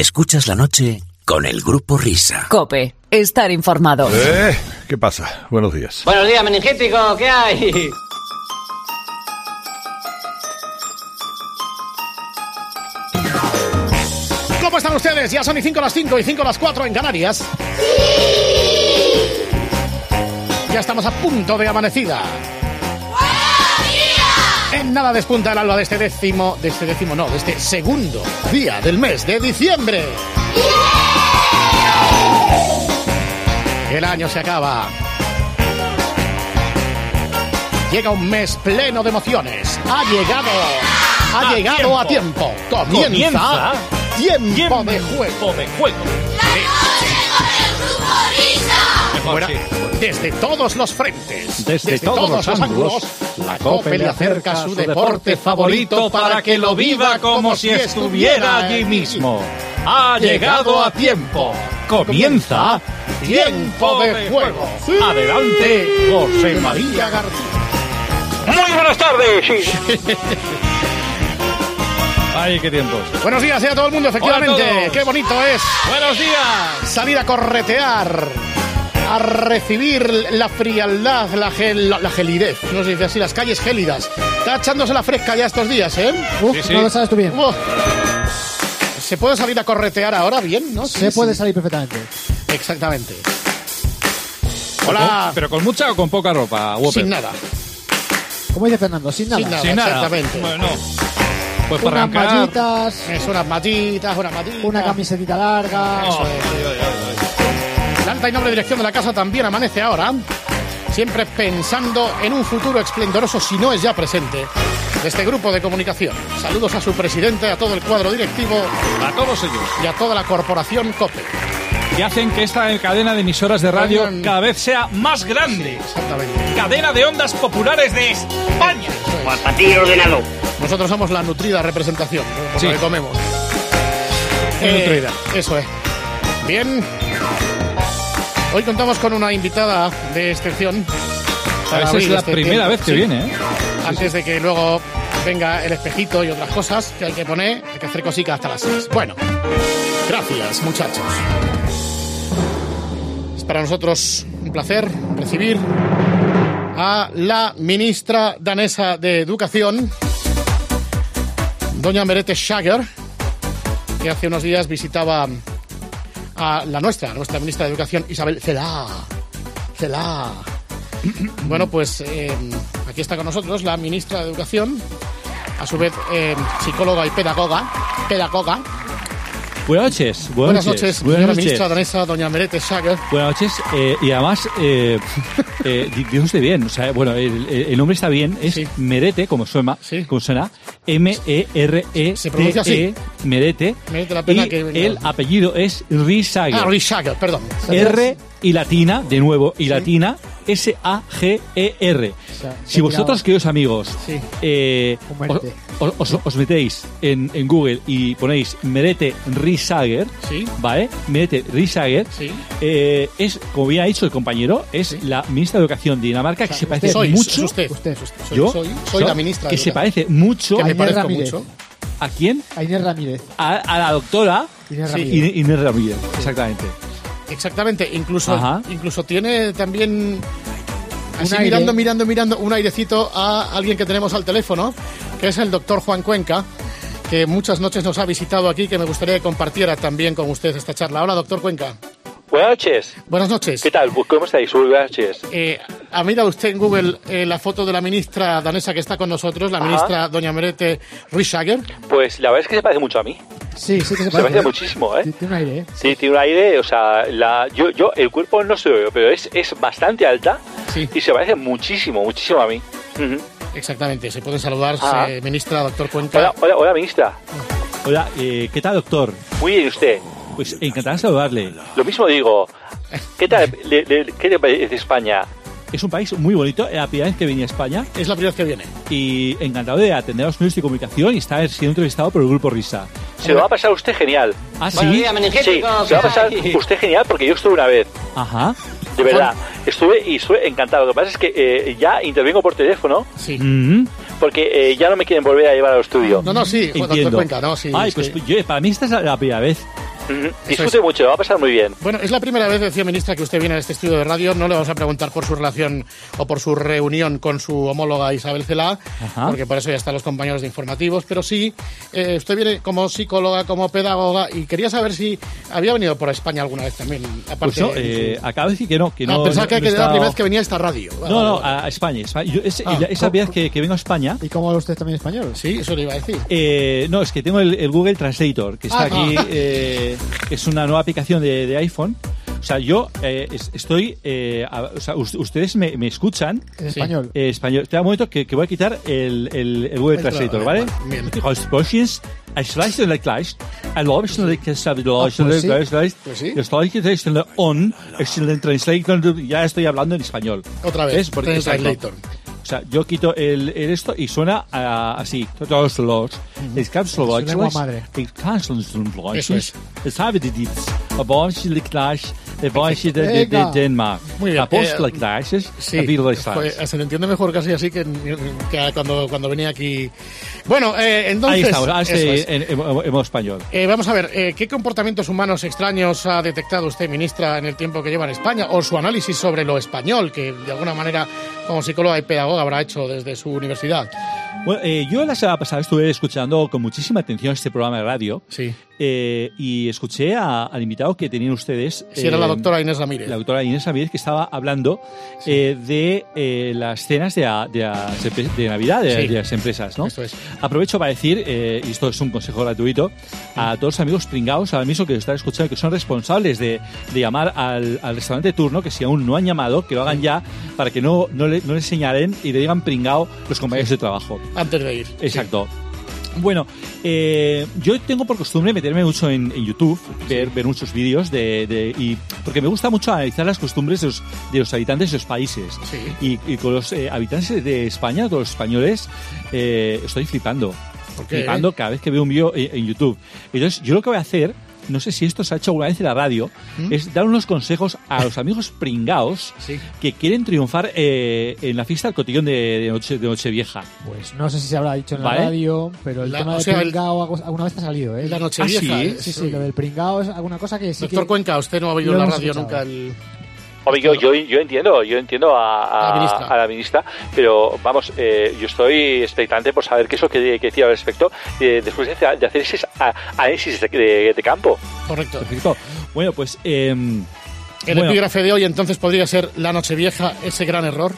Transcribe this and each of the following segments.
Escuchas la noche con el grupo Risa. Cope, estar informado. Eh, ¿Qué pasa? Buenos días. Buenos días, meningético, ¿qué hay? ¿Cómo están ustedes? Ya son y 5 las 5 y 5 las 4 en Canarias. Ya estamos a punto de amanecida. Nada despunta el alba de este décimo, de este décimo no, de este segundo día del mes de diciembre. El año se acaba. Llega un mes pleno de emociones. Ha llegado. Ha llegado a tiempo. Comienza. Comienza. Tiempo de juego. de juego. Desde todos los frentes, Desde todos los ángulos, la COPE le acerca su deporte favorito para que lo viva como si estuviera allí mismo. Ha llegado a tiempo. Comienza Tiempo de juego. Adelante, José María. García. Muy buenas tardes. Ay, qué tiempos. Buenos días a todo el mundo, efectivamente. Qué bonito es Buenos días. salir a corretear, a recibir la frialdad, la, gel- la gelidez. No se dice así, las calles gélidas. Está echándose la fresca ya estos días, ¿eh? Uf, Sí, sí. no lo sabes tú bien. Uf. ¿Se puede salir a corretear ahora bien, no? Sí, Se sí. puede salir perfectamente. Exactamente. Hola. ¿Pero con mucha o con poca ropa? Whopper? Sin nada. Como dice Fernando, sin nada. Sin nada. Sin nada. Exactamente. Bueno, pues para Unas arrancar. mallitas, Es unas matitas, una matita. una camisetita larga. Oh, Eso es. La alta y noble dirección de la casa también amanece ahora. Siempre pensando en un futuro esplendoroso, si no es ya presente, de este grupo de comunicación. Saludos a su presidente, a todo el cuadro directivo A todos ellos. y a toda la corporación COPE. Que hacen que esta cadena de emisoras de radio Oigan. cada vez sea más grande. Exactamente. Cadena de ondas populares de España. Patillo ordenado. Nosotros somos la nutrida representación, por Sí. lo que comemos. Muy nutrida. Eso es. Bien. Hoy contamos con una invitada de excepción. para Esa es la este primera tiempo. vez que Sí. viene, ¿eh? Antes de que luego venga el espejito y otras cosas que hay que poner, hay que hacer cositas hasta las 6. Bueno, gracias muchachos. Es para nosotros un placer recibir a la ministra danesa de Educación, doña Merete Schager, que hace unos días visitaba a la nuestra, nuestra ministra de Educación, Isabel Celá. Celá. Bueno, pues eh, aquí está con nosotros la ministra de Educación, a su vez eh, psicóloga y pedagoga. Pedagoga. Buenas noches. Buenas noches, señora Buenas ministra noches. danesa, doña Merete Schager. Buenas noches. eh, y además, eh, eh, usted bien. O sea, bueno, el, el nombre está bien. Es Sí. Merete, como suena. Sí. Como suena. M-E-R-E-T-E. Se pronuncia así. E, Merete. Merece la pena y que venga. el apellido es Risager. Ah, Rhys Schager, perdón. R y latina, de nuevo, y Sí. latina, S-A-G-E-R. sea, si vosotros, queridos amigos, Sí. eh, os, os- os metéis en, en Google y ponéis Merete Risager, Sí. ¿vale? Merete Risager, Sí. eh, es, como bien ha dicho el compañero, es Sí. la ministra de Educación de Dinamarca que se parece Soy, mucho. usted. Usted. Soy, yo soy, soy la ministra. que de se parece mucho Que me parezco Ramírez. mucho. a quién A Inés Ramírez. a, a la doctora Inés. Ramírez. Inés Ramírez exactamente Exactamente, incluso, Ajá. incluso tiene también así mirando, mirando, mirando un airecito a alguien que tenemos al teléfono, que es el doctor Juan Cuenca, que muchas noches nos ha visitado aquí, que me gustaría que compartiera también con usted esta charla. Hola, doctor Cuenca. Buenas noches. Buenas noches. ¿Qué tal? ¿Cómo estáis? Buenas noches. Eh, ha mirado usted en Google eh, la foto de la ministra danesa que está con nosotros, la Ajá. ministra doña Merete Rishager. Pues la verdad es que se parece mucho a mí. Sí, sí que se Se parece. parece muchísimo, ¿eh? Sí, Tiene un aire, ¿eh? Sí, tiene un aire, o sea, la, yo, yo, el cuerpo no se ve, pero es, es bastante alta Sí. y se parece muchísimo, muchísimo a mí. Ujú. Exactamente, se pueden saludar, eh, ministra, doctor Cuenca. Hola, hola, hola, ministra. hola eh, ¿qué tal doctor? Muy bien, ¿y usted? Pues encantado de saludarle Lo mismo digo. ¿Qué tal? Le- le- ¿Qué te parece España? es un país muy bonito es la primera vez que venía a España Es la primera vez que viene. y encantado de atender a los medios de comunicación y estar siendo entrevistado por el Grupo Risa. Se lo va a pasar usted genial. ¿Ah, sí? días, Sí, se va a pasar usted genial porque yo estuve una vez. Ajá. De verdad. Estuve y estuve encantado. Lo que pasa es que eh, ya intervengo por teléfono Sí. Mm, porque eh, ya no me quieren volver a llevar al estudio. No, no, sí, entiendo. No, sí. Ay, es pues que- yo, para mí esta es la, la primera vez. Disfrute mucho, va a pasar muy bien. Bueno, es la primera vez, decía ministra, que usted viene a este estudio de radio. No le vamos a preguntar por su relación o por su reunión con su homóloga Isabel Celá, Ajá. porque por eso ya están los compañeros de informativos. Pero sí, eh, usted viene como psicóloga, como pedagoga, y quería saber si había venido por España alguna vez también. Aparte Pues no, de eh, su- acabo de decir que no. Que Ah, no pensaba no- que, no que era la primera vez que venía a esta radio. No, no, a España. España. Yo- es, Ah, la- esa vez que, que vengo a España. ¿Y cómo habla usted también español? Sí, eso le iba a decir. Eh, no, es que tengo el, el Google Translator, que está Ah, aquí. ah. eh, es una nueva aplicación de, de iPhone. O sea, yo eh, es- estoy. eh, a- o sea, us- ustedes me, me escuchan. En español. Eh, español. Espera un momento que, que voy a quitar el, el, el Google Translator, tra- ¿vale? bien. En Ah, pues sí. Pues sí. On, translator, ya estoy hablando en español. Otra vez, ¿Ves? Porque, exacto. Translator. O sea, yo quito el, el esto y suena ah, así. Todos los. Es madre. Es war ich de de. Denmark. Muy bien, Apostel eh, gleich ist. Sí, a Bill fue- se le entiende mejor casi así que, que cuando, cuando venía aquí. Bueno, eh, entonces. Ahí ah, sí, es. en, en- en- en español. Eh, vamos a ver, eh, ¿qué comportamientos humanos extraños ha detectado usted, ministra, en el tiempo que lleva en España? O su análisis sobre lo español, que de alguna manera, como psicóloga y pedagoga, habrá hecho desde su universidad. Bueno, eh, yo la semana pasada estuve escuchando con muchísima atención este programa de radio Sí. Eh, y escuché a- al invitado que tenían ustedes. Si era la eh, doctora Inés Ramírez. la doctora Inés Ramírez que estaba hablando eh, de las cenas de, a- de, de Navidad de, Sí. de las empresas, ¿no? Eso es. Aprovecho para decir, y esto es un consejo gratuito, a todos los amigos pringados ahora mismo que están escuchando, que son responsables de, de llamar al, al restaurante de turno, que si aún no han llamado, que lo hagan ya, para que no, no, le, no les señalen y le digan pringao los compañeros de trabajo. Antes de ir. Exacto. Bueno, eh, yo tengo por costumbre meterme mucho en, en YouTube, ver, ver muchos vídeos de, de- y porque me gusta mucho analizar las costumbres de los, de los habitantes de los países. Sí. Y, y con los eh, habitantes de España, con los españoles, eh, estoy flipando. ¿Por qué? Flipando cada vez que veo un vídeo en, en YouTube. Entonces, yo lo que voy a hacer, no sé si esto se ha hecho alguna vez en la radio, es dar unos consejos a los amigos pringaos ¿Mm? Sí. que quieren triunfar eh, en la fiesta del cotillón de, de noche, de Nochevieja. Pues no sé si se habrá dicho en la radio, pero el La- tema sea, el- pringao alguna vez ha salido, ¿eh? La noche Ah, sí, ¿eh? Sí, sí, lo del pringao es alguna cosa que sí Doctor que... Cuenca, usted no ha oído en la radio escuchado. nunca el... Hombre, yo, yo, yo entiendo, yo entiendo a, a- La ministra. a la ministra, pero vamos, eh, yo estoy expectante por saber qué es lo que, que decía al respecto eh, después de, hacer- de hacer ese a- análisis de, de- de campo. Correcto. Perfecto. Bueno, pues... em, El bueno, epígrafe de hoy entonces podría ser la noche vieja, ese gran error.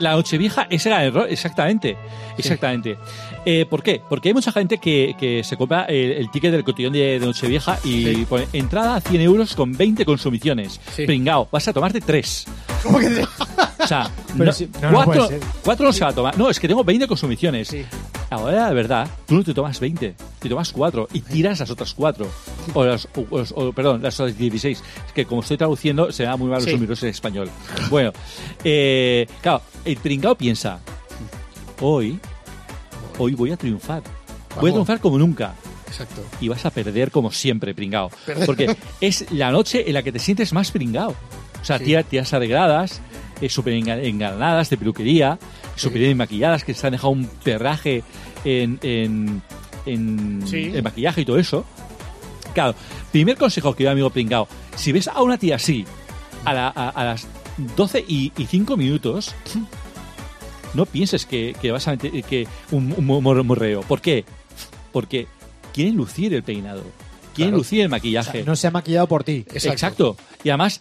La Nochevieja, ese el error, exactamente. Exactamente. Eh, ¿Por qué? Porque hay mucha gente que, que se compra el, el ticket del cotillón de, de Nochevieja y Sí. pone entrada a 100 euros con 20 consumiciones. Sí. Pringao, vas a tomarte 3. ¿Cómo que O sea, Pero no, si- no, no cuatro, ser. cuatro no se va a tomar. No, es que tengo 20 consumiciones. Sí. Ahora, de verdad, tú no te tomas 20, te tomas 4 y tiras las otras 4. O las, o- o- perdón, las otras 16. Es que como estoy traduciendo, se me da muy mal los números en español. Bueno, eh, claro, el pringao piensa, hoy, hoy voy a triunfar. Voy a triunfar como nunca. Exacto. Y vas a perder como siempre, pringao. Perder. Porque es la noche en la que te sientes más pringao. O sea, Sí. tías, tías arregladas, eh, súper enga- enganadas de peluquería, súper bien maquilladas, que se han dejado un perraje en, en, en, Sí. en maquillaje y todo eso. Claro, primer consejo que yo, amigo pringao, si ves a una tía así, a, la- a- a las 12 y, 5 minutos, no pienses que, que vas a meter que un, un mor- morreo. ¿Por qué? Porque quieren lucir el peinado, quieren Claro. lucir el O maquillaje. sea, no se ha maquillado por ti. Exacto. Exacto. Y además,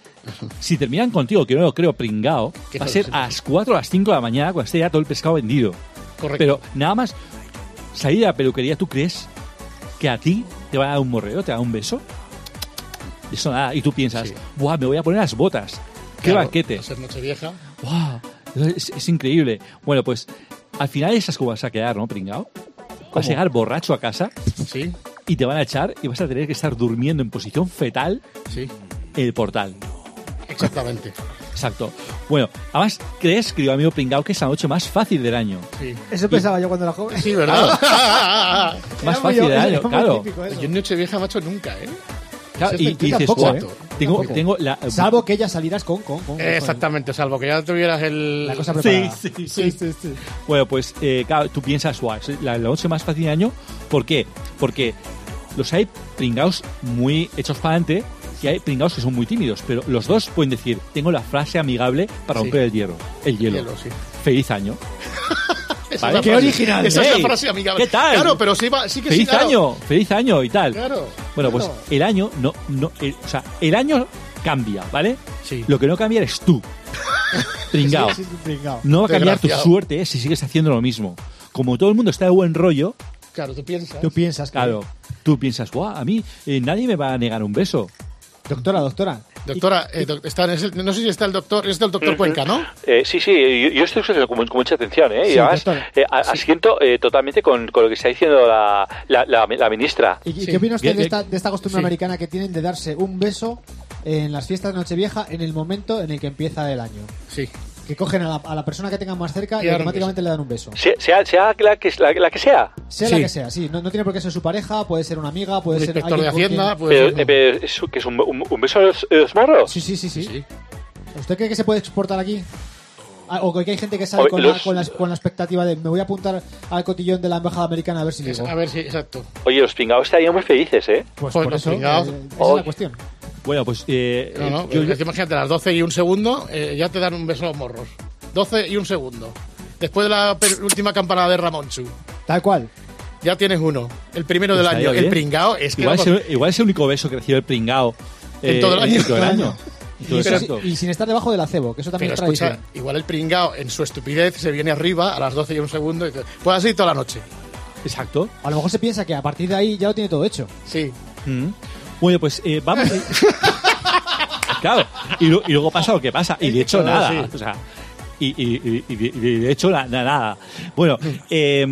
si terminan contigo, que yo no lo creo pringao, va a ser sí. a las 4 o las 5 de la mañana cuando esté ya todo el pescado vendido. Correcto. Pero nada más salir de la peluquería, ¿tú crees que a ti te va a dar un morreo, te va a dar un beso? Eso nada. Y tú piensas, Sí. ¡buah, me voy a poner las botas! ¡Qué Claro, banquete! va a ser noche vieja. ¡Wow! Es, es increíble. Bueno, pues al final esas cómo vas a quedar, ¿no, pringao? Vas a llegar borracho a casa Sí, y te van a echar y vas a tener que estar durmiendo en posición fetal sí, en el portal. exactamente. Exacto. Bueno, además, crees, querido amigo pringao, que es la noche más fácil del año. Sí, Eso pensaba yo cuando era joven. sí ¿verdad? Más Era muy- fácil del era año, muy claro. típico eso. Yo en noche vieja, macho, nunca, ¿eh? Claro, y, y dices, tampoco, "Buah, ¿eh? tengo, tengo la... Salvo que ya salieras con, con, con. Exactamente, salvo que ya tuvieras el... La cosa preparada. sí, sí. sí, sí, sí. Bueno, pues eh, claro, tú piensas, "Guau, es la, la noche más fácil del año. ¿Por qué? Porque los hay pringaos muy hechos para adelante y hay pringaos que son muy tímidos, pero los dos pueden decir, tengo la frase amigable para Sí. romper el hielo. El hielo. Hielo, sí. Feliz año. Esa Vale. es la Qué frase- original. Esa es Ey, la frase amigable. ¿qué tal? Claro, pero sí, va, sí que sí, Feliz claro. año, feliz año y tal. Claro. Bueno, pues claro. el año no, no, el- o sea, el año cambia, ¿vale? Sí. Lo que no cambia eres tú. Pringao. Sí, sí, pringao. No va a cambiar tu suerte si sigues haciendo lo mismo. Como todo el mundo está de buen rollo, Claro, tú piensas. Tú piensas que... claro, tú piensas, guau, a mí eh, nadie me va a negar un beso. Doctora, doctora. Doctora, eh, doc- está en ese- no sé si está el doctor, es del doctor Cuenca, ¿no? Eh, sí, sí, yo, yo estoy escuchando con, con mucha atención, ¿eh? y Sí, además doctor. eh, a- asiento eh, totalmente con, con lo que está diciendo la, la, la- la ministra. ¿Y y Sí. qué opina usted de esta, de esta costumbre Sí. americana que tienen de darse un beso en las fiestas de Nochevieja en el momento en el que empieza el año? Sí. Que cogen a la, a la persona que tengan más cerca Y automáticamente le dan un beso. Sea, sea, sea la, que, la, la que sea. Sea Sí. la que sea, sí. No, no tiene por qué ser su pareja, puede ser una amiga, puede Un ser inspector de Hacienda, quien-. Pero, no. eh, pero es, que es un, un- un beso a los, los morros. Sí, sí, sí, sí. Sí. ¿Usted cree que se puede exportar aquí? Ah, O que hay gente que sale con, la, con, la, con la expectativa de me voy a apuntar al cotillón de la embajada americana a ver si Es- digo. a ver si, exacto. Oye, los pingados estarían muy felices, ¿eh? Pues Pues por los eso, eh, esa es la cuestión. Bueno, pues eh, No, no, yo- es que imagínate, a las 12 y un segundo eh, ya te dan un beso a los morros. 12 y un segundo. Después de la última campanada de Ramonchu, Tal cual. ya tienes uno. El primero del Estaría año. El pringao es que. igual, vamos, es el, igual es el único beso que recibe el pringao eh, En todo el año. En todo el año. Y, sin estar debajo del acebo, que eso también pero es escucha, igual el pringao en su estupidez se viene arriba a las 12 y un segundo y te, puede así toda la noche. Exacto. A lo mejor se piensa que a partir de ahí ya lo tiene todo hecho. Sí. Mm. Bueno, pues eh, vamos. claro, y, lo- y luego pasa lo que pasa, y de hecho nada. sí. O sea, y, y- y- y de, hecho la- na- nada. Bueno, eh,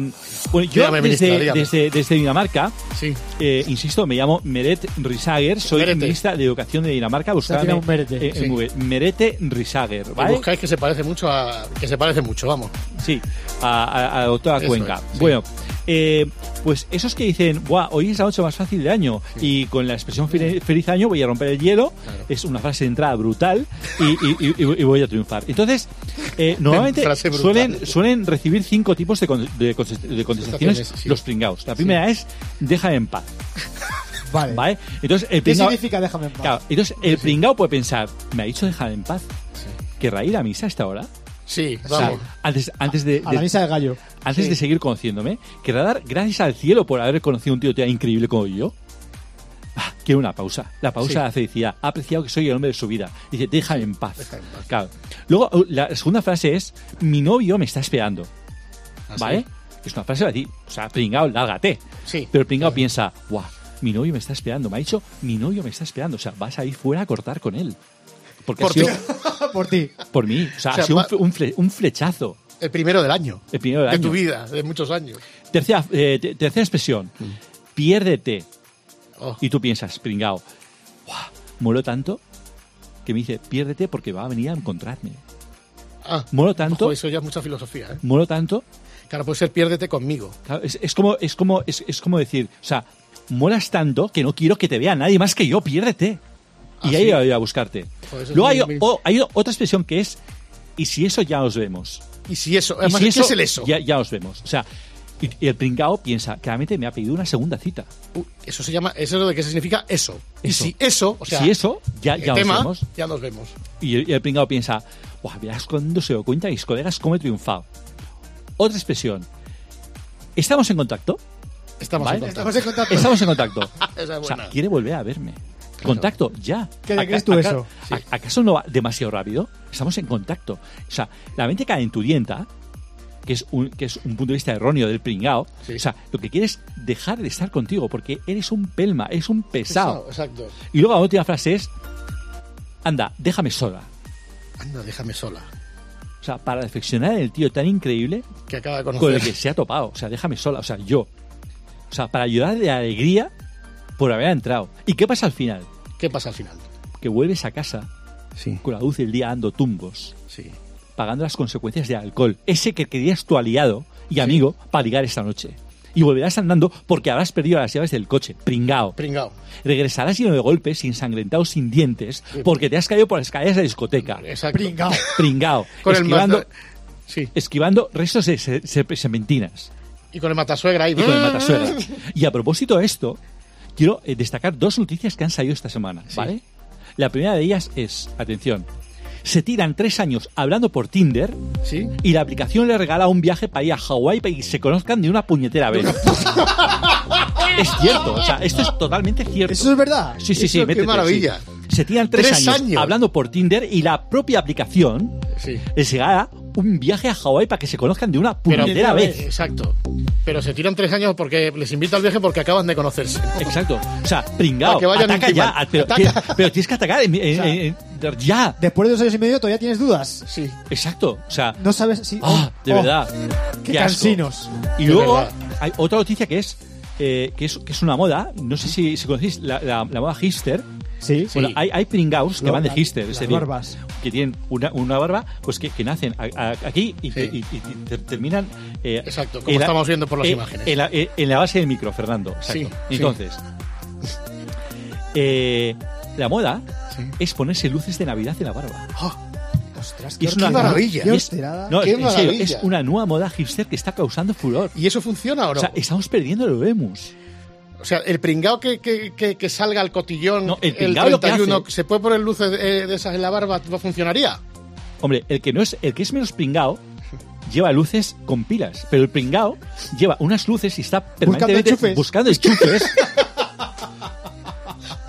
bueno yo Dígame, desde, desde, desde Dinamarca, Sí. eh, insisto, me llamo Meret Risager, soy Merete. ministra de Educación de Dinamarca. Buscadme, un merete. eh, Sí. Merete Risager, Y ¿vale? buscáis que se parece mucho a. Que se parece mucho, vamos. Sí, a, a- a la doctora Eso Cuenca. es, sí. Bueno, eh, pues esos que dicen, Buah, hoy es la noche más fácil del año y con la expresión fel- feliz año voy a romper el hielo, es una frase de entrada brutal y, y- y- y voy a triunfar. Entonces, eh, normalmente suelen, suelen recibir cinco tipos de, con- de contes- de contestaciones sí. los pringaos. La primera es, déjame en paz, Vale. ¿vale? Entonces, el ¿Qué significa déjame en paz? claro, entonces, el pringao puede pensar, ¿me ha dicho déjame en paz? ¿Querrá ir a misa a esta hora? Sí, O sea, vamos. antes, antes de, A de- la misa del gallo. antes Sí. de seguir conociéndome, querrá dar gracias al cielo por haber conocido un tío tan increíble como yo. Ah, quiero una pausa. La pausa Sí. de la felicidad. Ha apreciado que soy el hombre de su vida. Dice, déjame en paz. déjame en paz. Claro. Luego, uh, la segunda frase es, mi novio me está esperando. Así. ¿Vale? Es una frase para ti. O sea, pringao, lárgate. Sí. Pero el pringao piensa, guau, mi novio me está esperando. Me ha dicho, mi novio me está esperando. O sea, vas a ir fuera a cortar con él. Porque Por ha sido ti. Por ti. por mí. O sea, O sea, ha sido un fle- flechazo. El primero del año. El primero del de año. tu vida, de muchos años. Tercera, eh, te- tercera expresión. Piérdete. Oh, Y tú piensas, pringao, "Buah, molo tanto que me dice, piérdete porque va a venir a encontrarme. ah, Molo tanto, ojo, eso ya es mucha filosofía, ¿eh? molo tanto. Claro, puede ser piérdete conmigo. Claro, es, es como, es, como, es, es como decir, o sea, molas tanto que no quiero que te vea nadie más que yo, piérdete. Ah, y ahí ¿sí? voy a buscarte. Eso Luego hay, muy- o- hay otra expresión que es, y si eso ya nos vemos. Y si eso, Y además, si ¿qué es el eso? Ya, ya nos vemos. O sea, y, y el pringao piensa, claramente me ha pedido una segunda cita. Uh, eso se llama, eso es lo de que significa eso. Y Eso. si eso, o sea, si eso, ya, ya nos tema, vemos. ya nos vemos. Y el, y el pringao piensa, Buah, verás cuando se dio cuenta mis colegas cómo he triunfado. Otra expresión. ¿Estamos en contacto? Estamos Vale. en contacto. Estamos en contacto. Estamos en contacto. O sea, quiere volver a verme. Contacto, ya. ¿Qué crees tú aca- eso? ¿Acaso no va demasiado rápido? Estamos en contacto. O sea, la mente calenturienta, que es un, que es un punto de vista erróneo del pringao, Sí. o sea, lo que quiere es dejar de estar contigo porque eres un pelma, eres un pesado. Exacto. Y luego la última frase es, anda, déjame sola. Anda, déjame sola. O sea, para reflexionar en el tío tan increíble Que acaba de con el que se ha topado. O sea, déjame sola. O sea, yo. O sea, para ayudar de alegría por haber entrado. ¿Y qué pasa al final? ¿Qué pasa al final? Que vuelves a casa Sí, con la luz del día dando tumbos, sí. pagando las consecuencias del alcohol. Ese que querías tu aliado y amigo para ligar esta noche. Y volverás andando porque habrás perdido las llaves del coche. Pringao. Pringao. Regresarás lleno de golpes, ensangrentado, sin dientes, porque te has caído por las escaleras de la discoteca. Exacto. Pringao. Pringao. Con el esquivando, mata- Sí. esquivando restos de se- se- serpentinas. Y con el matasuegra ahí. y con el matasuegra. Y a propósito de esto, quiero eh, destacar dos noticias que han salido esta semana, ¿vale? La primera de ellas es, atención, se tiran tres años hablando por Tinder ¿Sí? y la aplicación le regala un viaje para ir a Hawái para que se conozcan de una puñetera vez. es cierto, o sea, esto es totalmente cierto. Eso es verdad. Sí, sí, sí, Eso, qué métete, maravilla. sí. Se tiran tres, Tres años, años. hablando por Tinder y la propia aplicación Sí. les regala un viaje a Hawái para que se conozcan de una puñetera vez. Exacto. Pero se tiran tres años porque les invita al viaje porque acaban de conocerse. Exacto. O sea, pringao, Para que vayan ataca ya. Pero, Ataca. pero tienes que atacar en- en- sea, en- ya. Después de dos años y medio todavía tienes dudas. Sí. Exacto. O sea, No sabes si... ah, de oh, verdad. Qué, asco. cansinos. Y De luego verdad. hay otra noticia que es, eh, que es que es una moda. No sé si, si conocéis la, la- la moda hipster. Sí. Bueno, hay, hay pringaos que van de hipster, es decir, barbas. que tienen una, una barba, pues que, que nacen a- a- aquí y, Sí. y- y- y ter- terminan. eh, Exacto, como en la- estamos viendo por las eh, imágenes. En la, eh, en la base del micro, Fernando. Exacto. Sí, sí. Entonces, eh, la moda Sí. es ponerse luces de Navidad en la barba. Ostras, Y es qué una maravilla. Qué es- no, Qué en serio, maravilla. es una nueva moda hipster que está causando furor. ¿Y eso funciona o no? O sea, estamos perdiendo lo vemos. O sea, el pringao que, que, que, que salga al cotillón No, el el, pringao lo que 31, hace- ¿se puede poner luces de, de esas en la barba? ¿No funcionaría? Hombre, el que no es, el que es menos pringao lleva luces con pilas, pero el pringao lleva unas luces y está permanentemente buscando enchufes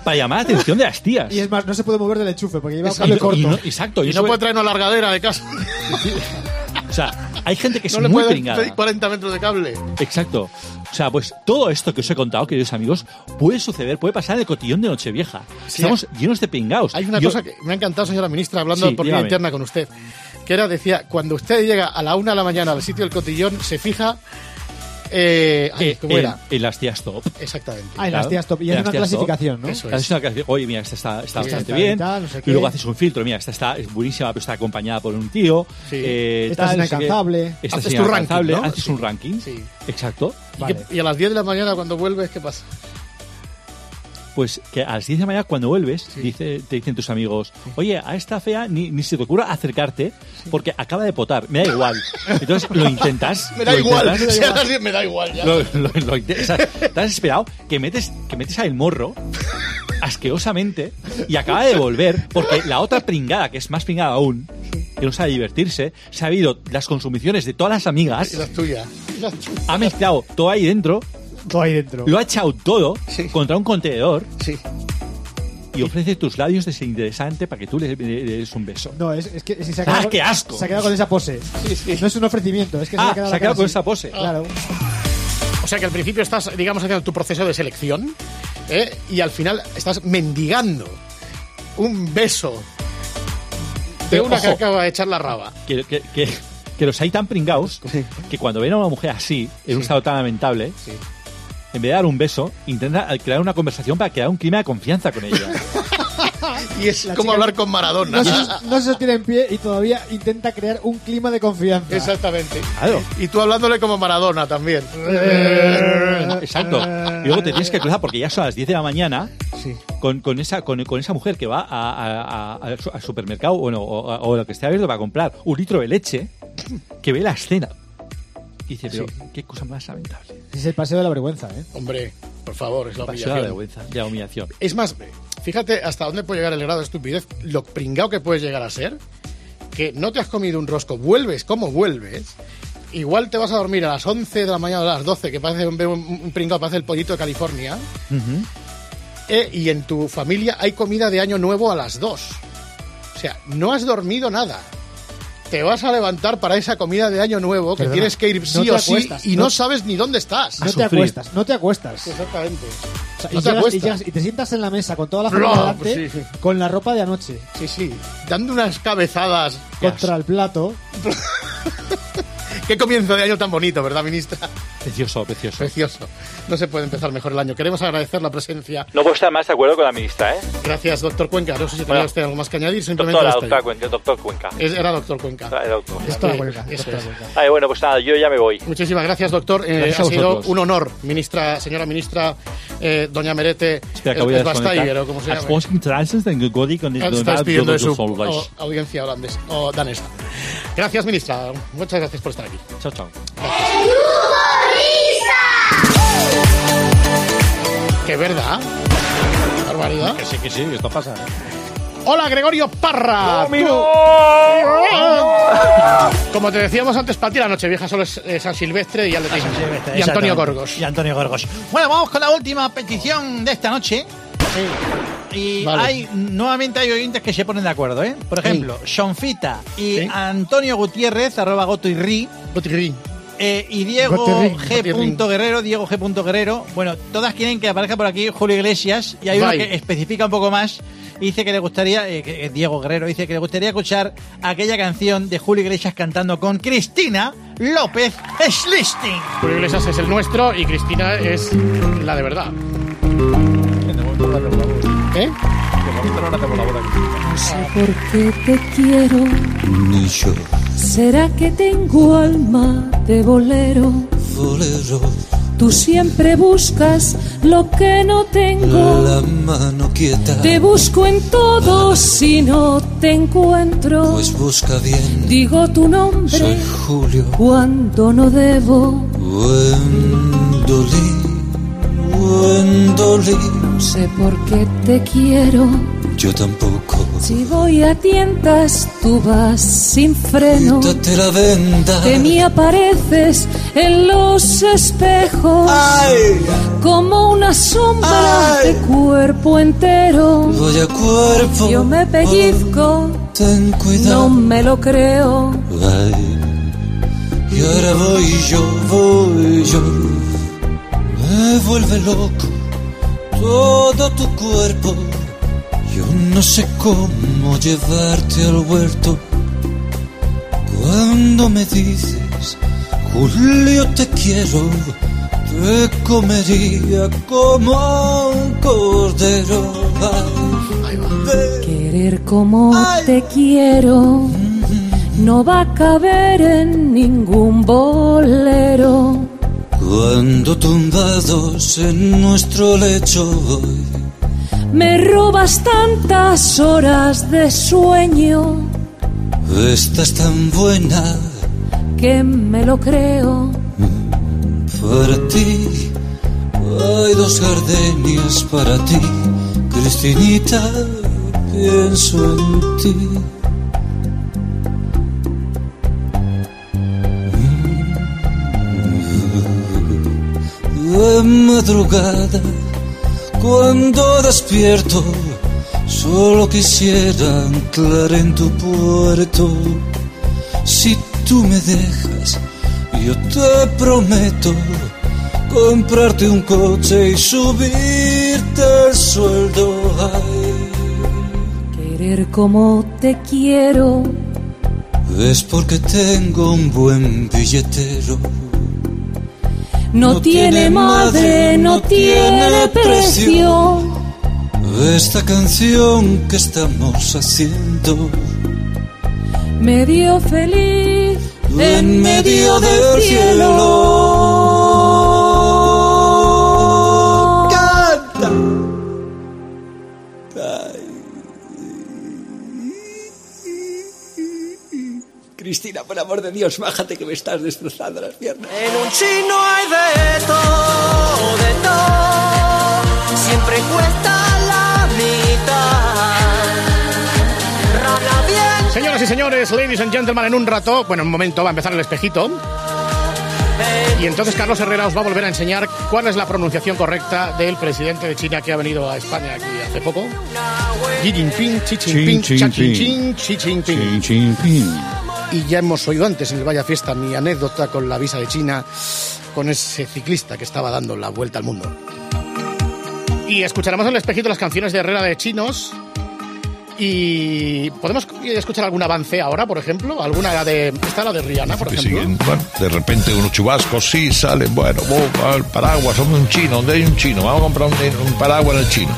para llamar la atención de las tías. Y es más, no se puede mover del enchufe porque lleva un cable corto. y no- exacto, y no puede traernos largadera de casa. o sea, hay gente que es no le muy puede pringada. pedir 40 metros de cable. Exacto. O sea, pues todo esto que os he contado, queridos amigos, puede suceder, puede pasar en el cotillón de Nochevieja. Sí. Estamos llenos de pringaos. Hay una Yo- cosa que me ha encantado, señora ministra, hablando Sí, por vía interna con usted, que era, decía, cuando usted llega a la una de la mañana al sitio del cotillón, se fija... Eh, ay, eh, ¿Cómo en, era? en las tías top. Exactamente. Ah, en Claro. las tías top. Y En es una clasificación, ¿no? Eso Haces es. una canción, Oye, mira, esta está, está Sí, bastante está bien. tal, no sé y luego haces un filtro. Mira, esta está es buenísima, pero está acompañada por un tío. Sí. Eh, Esta es tal, inalcanzable. Esta es Haces tu ranking. ¿no? Haces Sí. un ranking. Sí. Exacto. ¿Y, y a las 10 de la mañana cuando vuelves, ¿qué pasa? Pues que a las 10 de la mañana cuando vuelves, dice, te dicen tus amigos, oye, a esta fea ni, ni se te ocurra acercarte porque acaba de potar, me da igual. Entonces lo intentas. Me da lo igual, intentas, si a las 10 me da igual ya. lo, lo, lo o sea, estás esperado que metes, que metes al morro asquerosamente y acaba de volver porque la otra pringada, que es más pringada aún, que no sabe divertirse, se ha habido las consumiciones de todas las amigas, Y las tuyas. Y las tuyas. ha mezclado todo ahí dentro, Todo ahí dentro. lo ha echado todo Sí. contra un contenedor Sí. y ofrece tus labios desinteresante para que tú le, le- le des un beso. No, es, es que si se ha ¡Ah, quedado, qué asco! Se ha quedado con esa pose. No es un ofrecimiento, es que se Ah, ha quedado, se ha quedado con así. esa pose. Claro. O sea que al principio estás, digamos, haciendo tu proceso de selección ¿eh? y al final estás mendigando un beso de una que ojo. acaba de echar la raba. Que, que, que, que los hay tan pringados que cuando ven a una mujer así, en un estado tan lamentable, Sí. En vez de dar un beso, intenta crear una conversación para crear un clima de confianza con ella. Y es La como chica hablar con Maradona. No se, no se sostiene en pie y todavía intenta crear un clima de confianza. Exactamente. Claro. Y tú hablándole como Maradona también. Exacto. Y luego te tienes que cruzar porque ya son las 10 de la mañana Sí. con, con esa, con, con esa mujer que va a- a- a- al su- al supermercado bueno, o, o lo que esté abierto para comprar un litro de leche, que ve la escena. Y dice, pero qué cosa más lamentable. Es el paseo de la vergüenza, ¿eh? Hombre, por favor, es la Paseo de la humillación. vergüenza, de la humillación. Es más, fíjate hasta dónde puede llegar el grado de estupidez, lo pringao que puedes llegar a ser, que no te has comido un rosco, vuelves como vuelves, igual te vas a dormir a las 11 de la mañana o a las 12, que parece un, un, un pringao, parece el pollito de California, eh, y en tu familia hay comida de año nuevo a las 2. O sea, no has dormido nada. Te vas a levantar para esa comida de año nuevo que Perdona, tienes que ir sí o sí acuestas, y no- no sabes ni dónde estás. No te acuestas, no te acuestas. Exactamente. O sea, No y, te llegas, y, acuestas. llegas y te sientas en la mesa con toda la familia No, delante, pues sí, sí. con la ropa de anoche, Sí, sí. Dando unas cabezadas. contra el plato. Qué comienzo de año tan bonito, ¿verdad, ministra? Precioso, precioso. Precioso. No se puede empezar mejor el año. Queremos agradecer la presencia. No puedo estar más de acuerdo con la ministra, ¿eh? Gracias, doctor Cuenca. No sé si tenía Bueno. usted algo más que añadir. Simplemente Doctora, despedir. doctora Cuenca, doctor Cuenca. Es- Era doctor Cuenca. Era doctor. Doctora Eh, Cuenca, doctora es. Cuenca. Ay, bueno, pues nada, yo ya me voy. Muchísimas gracias, doctor. Eh, Gracias a ha sido un honor, ministra, señora ministra, eh, doña Merete Espera, que voy a Schweinsteiger, o como se llama. llama. Está despidiendo de su audiencia holandesa o danesa. Gracias, ministra. Muchas gracias por estar aquí. Chao, chao. Que verdad. Qué barbaridad. Que sí, que sí, esto pasa. ¿eh? Hola, Gregorio Parra. Tú- Como te decíamos antes, para ti la Nochevieja solo es eh, San Silvestre y ya le tienes. Y Antonio. Gorgos. Y Antonio Gorgos. Bueno, vamos con la última petición de esta noche. Y Vale. hay nuevamente hay oyentes que se ponen de acuerdo, ¿eh? Por ejemplo, Shonfita y Sí. Antonio Gutiérrez, arroba Goto y Ri, Eh, y Diego Gotirri, G. Guerrero, Diego G. Guerrero. Bueno, todas quieren que aparezca por aquí Julio Iglesias y hay uno Vai. que especifica un poco más y dice que le gustaría, eh, que- eh, Diego Guerrero dice que le gustaría escuchar aquella canción de Julio Iglesias cantando con Cristina López Schlisting. Julio Iglesias es el nuestro y Cristina es la de verdad. ¿Eh? No sé por qué te quiero. Ni yo, ¿Será que tengo alma de bolero? bolero, Tú siempre buscas lo que no tengo. la mano quieta. Te busco en todo si no te encuentro. Pues busca bien, Digo tu nombre soy Julio. cuando no debo. Wendolí, Wendolí. No sé por qué te quiero. Yo tampoco. Si voy a tientas, tú vas sin freno. Quítate la venda. Que me apareces en los espejos Ay, como una sombra Ay. de cuerpo entero. voy a cuerpo. Yo me pellizco, Ten no cuidado. me lo creo. Ay, y ahora voy yo, voy yo. Me vuelve loco todo tu cuerpo. Yo no sé cómo llevarte al huerto. Cuando me dices, Julio te quiero, te comería como un cordero. Ay, Querer como Ay. te quiero no va a caber en ningún bolero. Cuando tumbados en nuestro lecho hoy, Me robas tantas horas de sueño estás tan buena que me lo creo. para ti. Hay dos gardenias para ti, Cristinita, pienso en ti. De madrugada, cuando despierto, solo quisiera anclar en tu puerto. Si tú me dejas, yo te prometo comprarte un coche y subirte el sueldo. Ay, Querer como te quiero es porque tengo un buen billetero. No, tiene madre, no tiene precio. Esta canción que estamos haciendo Medio feliz en medio del cielo. Canta. Cristina, por amor de Dios, bájate que me estás destrozando las piernas. En un chino hay de todo, de todo. Siempre cuesta la mitad. Rana bien. Señoras y señores, ladies and gentlemen, en un rato, bueno, en un momento va a empezar el espejito. Y entonces Carlos Herrera os va a volver a enseñar cuál es la pronunciación correcta del presidente de China que ha venido a España aquí hace poco. Xi Jinping, Xi Jinping, Xi. Jinping, Xi Jinping. Y ya hemos oído antes en el Vaya Fiesta mi anécdota con la visa de China, con ese ciclista que estaba dando la vuelta al mundo. Y escucharemos en el espejito las canciones de Herrera de chinos. Y podemos escuchar algún avance ahora, por ejemplo, alguna de esta la de Rihanna, por ejemplo. siguen, bueno, de repente unos chubascos sí salen, bueno, oh, el paraguas, somos un chino, ¿dónde hay un chino? Vamos a comprar un, un paraguas en el chino.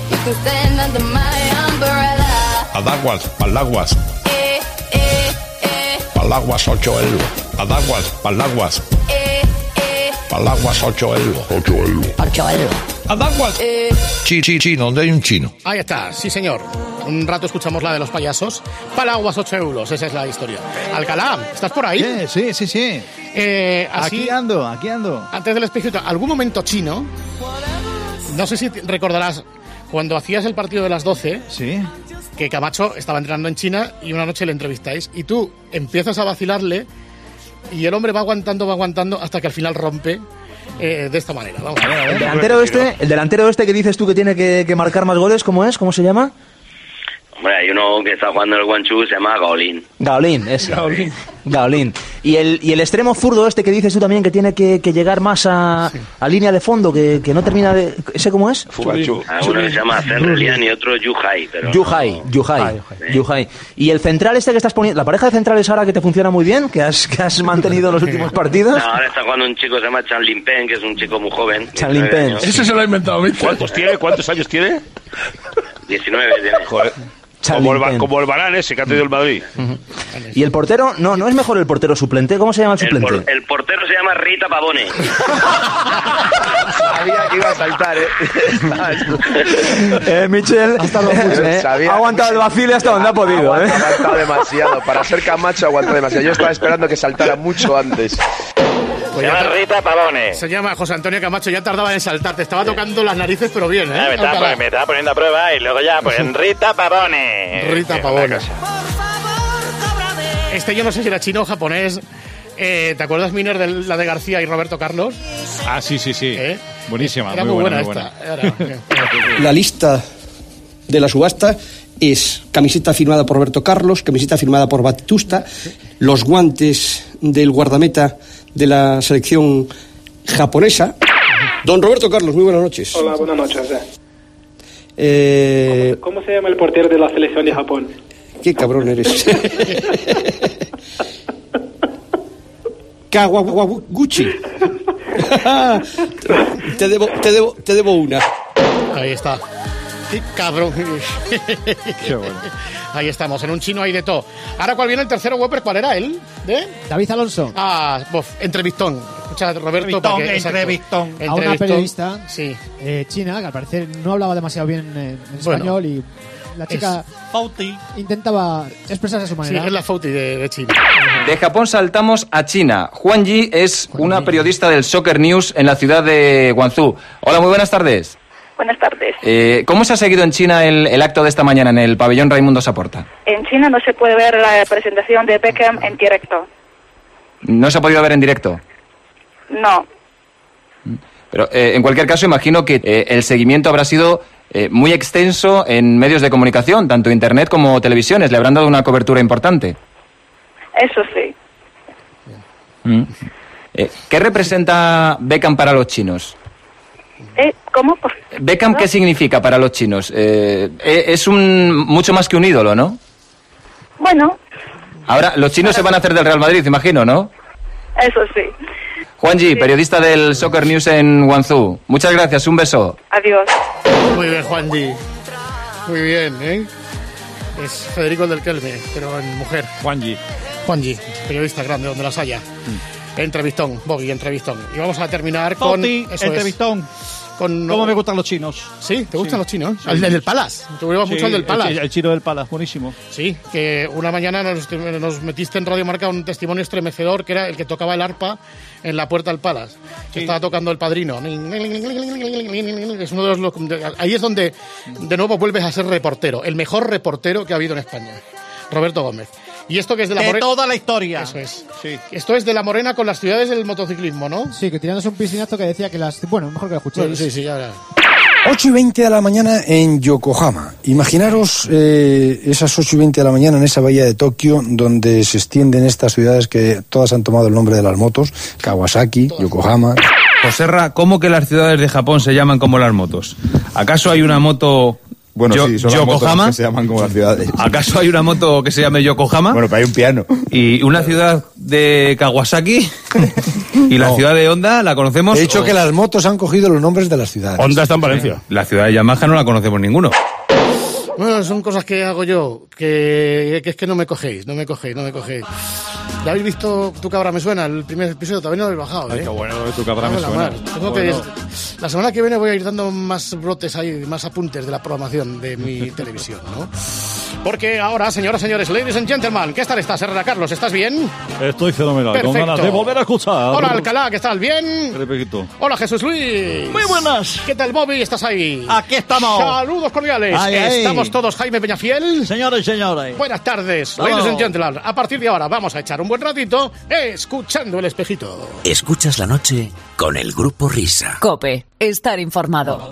Adaguas, palaguas, palaguas 8 euros. Adaguas, palaguas, palaguas 8 euros. 8 euros. Adaguas. Chi, chi, chino, ¿dónde hay un chino? Ahí está, sí señor. Un rato escuchamos la de los payasos. Palaguas 8 euros, esa es la historia. Alcalá, ¿estás por ahí? Sí, sí, sí. Eh, así, Aquí ando, aquí ando. antes del espejito, ¿algún momento chino? no sé si recordarás cuando hacías el partido de las 12, Sí. Que Camacho estaba entrenando en China y una noche le entrevistáis y tú empiezas a vacilarle y el hombre va aguantando, va aguantando hasta que al final rompe eh, de esta manera. Vamos a ver, a ver. El delantero este, el delantero este que dices tú que tiene que, que marcar más goles, ¿cómo es? ¿Cómo se llama? Hombre, hay uno que está jugando en el Guangzhou, se llama Gaolin. Gaolín, es Gaolín. Y el, y el extremo zurdo este que dices tú también que tiene que, que llegar más a, a línea de fondo, que, que no termina de... ¿Ese cómo es? Hay uno que se llama Cerrelian y otro Yuhai. Pero Yuhai, Yuhai, Yuhai. Y el central este que estás poniendo, la pareja de centrales ahora que te funciona muy bien, que has, que has mantenido en los últimos partidos. No, ahora está jugando un chico que se llama Chan Lin Pen, que es un chico muy joven. Chan Lin 19 Pen. años. Ese se lo ha inventado Mitchell. ¿Cuántos tiene? ¿Cuántos años tiene? 19 tiene. Joder. Como el, como el Barán ese que ha tenido el Madrid. Y el portero, no, no es mejor el portero suplente, ¿cómo se llama el El, suplente? por- el portero se llama Rita Pavone. Sabía que iba a saltar, ¿eh? Eh, Michel eh, Sabía- ha aguantado el vacile hasta donde ha podido, Ha ¿eh? aguantado demasiado. Para ser Camacho ha aguantado demasiado. Yo estaba esperando que saltara mucho antes. Pues ya tar- Se llama José Antonio Camacho, ya tardaba en saltar, te estaba tocando las narices, pero bien, ¿eh? Ah, me, estaba, Alcalá. me estaba poniendo a prueba y luego ya, pues Rita Pavone. Rita Sí, Pavone. Este yo no sé si era chino o japonés. Eh, ¿Te acuerdas, Miner, de la de García y Roberto Carlos? Ah, sí, sí, sí. Buenísima, Era muy, muy buena, buena, muy buena. esta. Era- La lista de la subasta es camiseta firmada por Roberto Carlos, camiseta firmada por Batusta, los guantes del guardameta de la selección japonesa. Don Roberto Carlos, muy buenas noches. Hola, buenas noches. Eh, ¿Cómo se llama el portero de la selección de Japón? qué cabrón eres. Kawaguchi. te, debo, te, debo, te debo una. Ahí está. Qué cabrón. Ahí estamos, en un chino hay de todo. Ahora, ¿cuál viene el tercero, Weber? ¿Cuál era él? ¿De? David Alonso. Ah, bof, entrevistón. Escucha, Roberto. Entrevistón, que- exacto. entrevistón. a una Entrevistón. periodista Sí. eh, china que al parecer no hablaba demasiado bien eh, en Bueno. español y la chica intentaba expresarse a su Sí, manera. es la Fauti de, de China. De Japón saltamos a China. Juan Yi es una periodista del Soccer News en la ciudad de Guangzhou. Hola, muy buenas tardes. Buenas tardes. Eh, ¿Cómo se ha seguido en China el, el acto de esta mañana en el pabellón Raimundo Saporta? En China no se puede ver la presentación de Beckham en directo. No se ha podido ver en directo. No. Pero eh, en cualquier caso, imagino que eh, el seguimiento habrá sido eh, muy extenso en medios de comunicación, tanto internet como televisiones. Le habrán dado una cobertura importante. Eso sí. Mm. Eh, ¿Qué representa Beckham para los chinos? Eh, ¿Cómo? Beckham, ¿qué significa para los chinos? Eh, eh, es un mucho más que un ídolo, ¿no? Bueno, Ahora, los chinos se van a hacer del Real Madrid, imagino, ¿no? eso sí. Juanji, periodista del Soccer News en Guangzhou. Muchas gracias, un beso. Adiós. Muy bien, Juan Di. Muy bien, ¿eh? Es Federico del Kelme, pero en mujer. Juan G. Juan G, periodista grande, donde las haya. Entrevistón, Bobby, entrevistón. Y vamos a terminar con... Fauti, eso es, entrevistón. con ¿Cómo me gustan los chinos? ¿Sí? ¿Te gustan Sí. los chinos? Sí. El del Palace. Te gustaba Sí, mucho el del el Palace. chi- el chino del Palace, buenísimo. Sí, que una mañana nos, nos metiste en Radio Marca un testimonio estremecedor que era el que tocaba el arpa en la puerta del Palace. Que estaba tocando el padrino. Es uno de los, ahí es donde de nuevo vuelves a ser reportero. El mejor reportero que ha habido en España. Roberto Gómez. Y esto que es de la De Morena. toda la historia. Eso es. Esto es de la Morena con las ciudades del motociclismo, ¿no? Sí, que tirándose un piscinazo que decía que las... Bueno, mejor que lo escuchéis. Bueno, sí, sí, ya, ya. 8 y 20 de la mañana en Yokohama. Imaginaros eh, esas 8 y 20 de la mañana en esa bahía de Tokio, donde se extienden estas ciudades que todas han tomado el nombre de las motos: Kawasaki, Yokohama. Joserra, ¿cómo que las ciudades de Japón se llaman como las motos? ¿Acaso hay una moto Bueno, Yo- sí, son las motos Yokohama? que se llaman como las ciudades. ¿Acaso hay una moto que se llame Yokohama? Bueno, pero hay un piano. ¿Y una ciudad de Kawasaki? ¿Y la ciudad de Honda la conocemos? He dicho o- que las motos han cogido los nombres de las ciudades. Honda está en Valencia. La ciudad de Yamaha no la conocemos ninguno. Bueno, son cosas que hago yo, que, que es que no me cogéis, no me cogéis, no me cogéis. ¿Ya habéis visto Tu cabra me suena? El primer episodio todavía no lo habéis bajado, ¿eh? Ay, qué bueno, tu cabra me suena. Bueno. la semana que viene voy a ir dando más brotes ahí, más apuntes de la programación de mi televisión, ¿no? Porque ahora, señoras, señores, ladies and gentlemen, ¿qué tal estás, Herrera Carlos? ¿Estás bien? Estoy fenomenal, Perfecto. con ganas de volver a escuchar. Hola, Alcalá, ¿qué tal? ¿Bien? Repito. Hola, Jesús Luis. Muy buenas. ¿Qué tal, Bobby? ¿Estás ahí? Aquí estamos. Saludos cordiales. Ay, ay. ¿Estamos todos, Jaime Peñafiel? Señores y señores. Buenas tardes, ladies and gentlemen. A partir de ahora vamos a echar un buen ratito escuchando el espejito. Escuchas la noche con el grupo Risa. Cope, estar informado.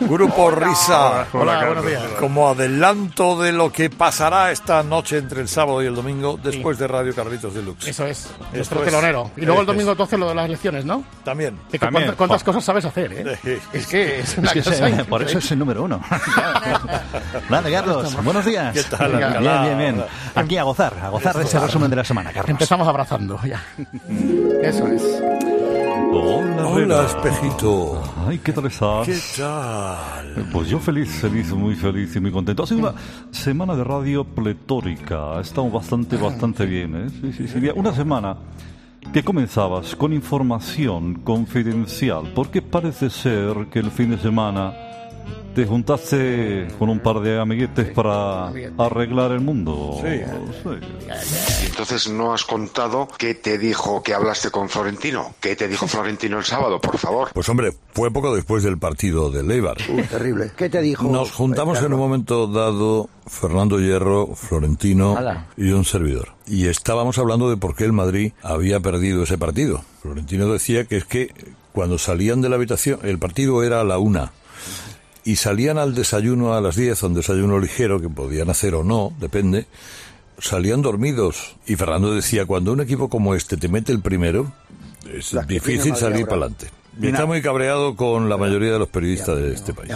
Grupo Risa. Hola, buenos días. Como adelanto de lo que pasará esta noche entre el sábado y el domingo después de Radio Carlitos Deluxe. Eso es, Esto nuestro es. telonero. Y luego el Esto es. domingo 12 lo de las elecciones, ¿no? También. De que También. cuántas, cuántas Jo. cosas sabes hacer, ¿eh? Es que es una Es que cosa por eso es el número uno. Grande, Carlos. Buenos días. ¿Qué tal, Bien, bien, bien. Aquí a gozar, a gozar de ese resumen de la semana, Carlos. Empezamos abrazando, ya. Eso es. Hola, espejito. Ay, ¿qué tal estás? ¿Qué tal? Pues yo feliz, feliz, muy feliz y muy contento. Ha sido una semana de radio pletórica. Ha estado bastante, bastante bien. ¿eh? Sí, sí, sí. Una semana que comenzabas con información confidencial, porque parece ser que el fin de semana te juntaste con un par de amiguetes para arreglar el mundo. Sí. Sí. Entonces no has contado qué te dijo que hablaste con Florentino. ¿Qué te dijo Florentino el sábado, por favor? Pues hombre, fue poco después del partido de Leibar. terrible. ¿Qué te dijo? Nos juntamos en un momento dado Fernando Hierro, Florentino y un servidor. Y estábamos hablando de por qué el Madrid había perdido ese partido. Florentino decía que es que cuando salían de la habitación, el partido era a la una. Y salían al desayuno a las 10, un desayuno ligero que podían hacer o no, depende. Salían dormidos. Y Fernando decía, cuando un equipo como este te mete el primero, es que difícil salir para adelante. Y está muy cabreado con la mayoría de los periodistas de este país.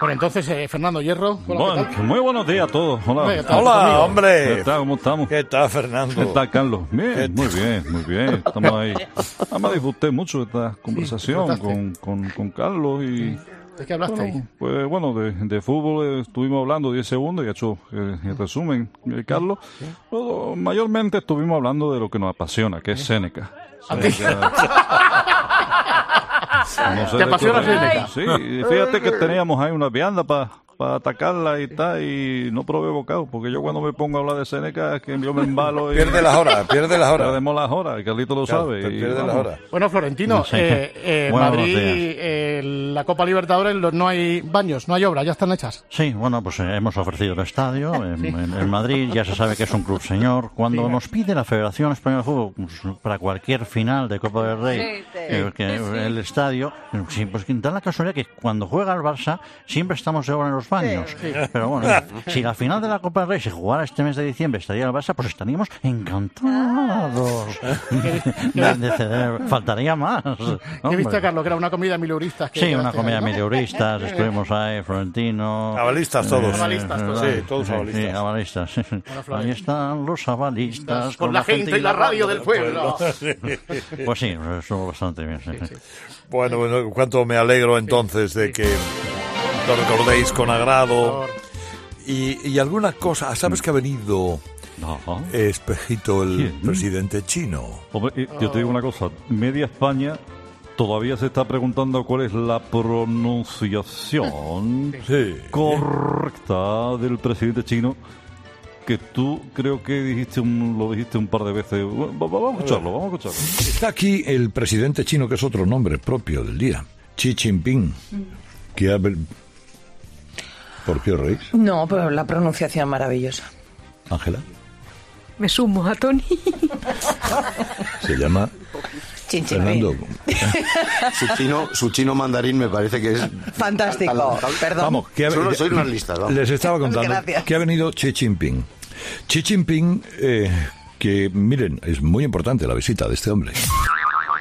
Bueno, entonces, eh, Fernando Hierro. hola, Bueno, ¿qué tal? muy buenos días a todos. Hola. Hola, ¿qué tal? Hola, Conmigo. hombre. ¿Qué tal? ¿Cómo estamos? ¿Qué tal, Fernando? ¿Qué tal, Carlos? Bien, ¿Qué muy bien, muy bien. Estamos ahí. Además, disfruté mucho esta conversación disfrutaste. con, con, con Carlos y... ¿De qué hablaste ahí? Pues bueno, de, de fútbol eh, estuvimos hablando 10 segundos y ha hecho eh, el resumen eh, Carlos. Pero mayormente estuvimos hablando de lo que nos apasiona, que es Seneca. Sé ¿Te apasiona Seneca? Sí, fíjate que teníamos ahí una vianda para atacarla y tal, y no probé bocado, porque yo cuando me pongo a hablar de Seneca es que yo me embalo y... Pierde las horas, pierde las horas. Perdemos las horas, y Carlito lo Claro, sabe. y pierde las horas. Bueno, Florentino, Sí. eh, eh, Buenos Madrid, eh, la Copa Libertadores, no hay baños, no hay obras, ya están hechas. Sí, bueno, pues eh, hemos ofrecido el estadio en, en- en Madrid, ya se sabe que es un club señor. Cuando Sí. nos pide la Federación Española de Fútbol pues, para cualquier final de Copa del Rey, Sí, sí. eh, que el estadio, sí, pues da la casualidad que cuando juega el Barça siempre estamos de obra en los Pero bueno, si la final de la Copa del Rey se jugara este mes de diciembre, estaría el Barça, pues estaríamos encantados de, de ceder. Faltaría más. ¿Qué hombre. viste, Carlos? Que era una comida mileuristas. que Sí, una comida mileuristas, estuvimos ahí, Florentino. Avalistas todos. Avalistas todos. Sí, todos avalistas. Sí, avalistas. Ahí están los avalistas. Con la gente y la radio del pueblo. Pues sí, estuvo bastante bien. sí, sí. Bueno, bueno, cuánto me alegro entonces de que lo recordéis con agrado. Y, y alguna cosa, ¿sabes que ha venido Ajá. Espejito, el ¿Quién? presidente chino? Hombre, yo te digo una cosa, media España todavía se está preguntando cuál es la pronunciación correcta del presidente chino que tú creo que dijiste un- lo dijiste un par de veces. Bueno, Vamos a escucharlo, vamos a escucharlo. Está aquí el presidente chino, que es otro nombre propio del día, Xi Jinping, que ha... ¿Por qué os reís, No, pero la pronunciación maravillosa. Ángela? Me sumo a Tony. Se llama Fernando. Su chino, su chino mandarín me parece que es... Fantástico. Perdón. Vamos, que ha- Solo soy unas listas, vamos. Les estaba contando Gracias. que ha venido Xi Jinping. Xi Jinping, eh, que miren, es muy importante la visita de este hombre.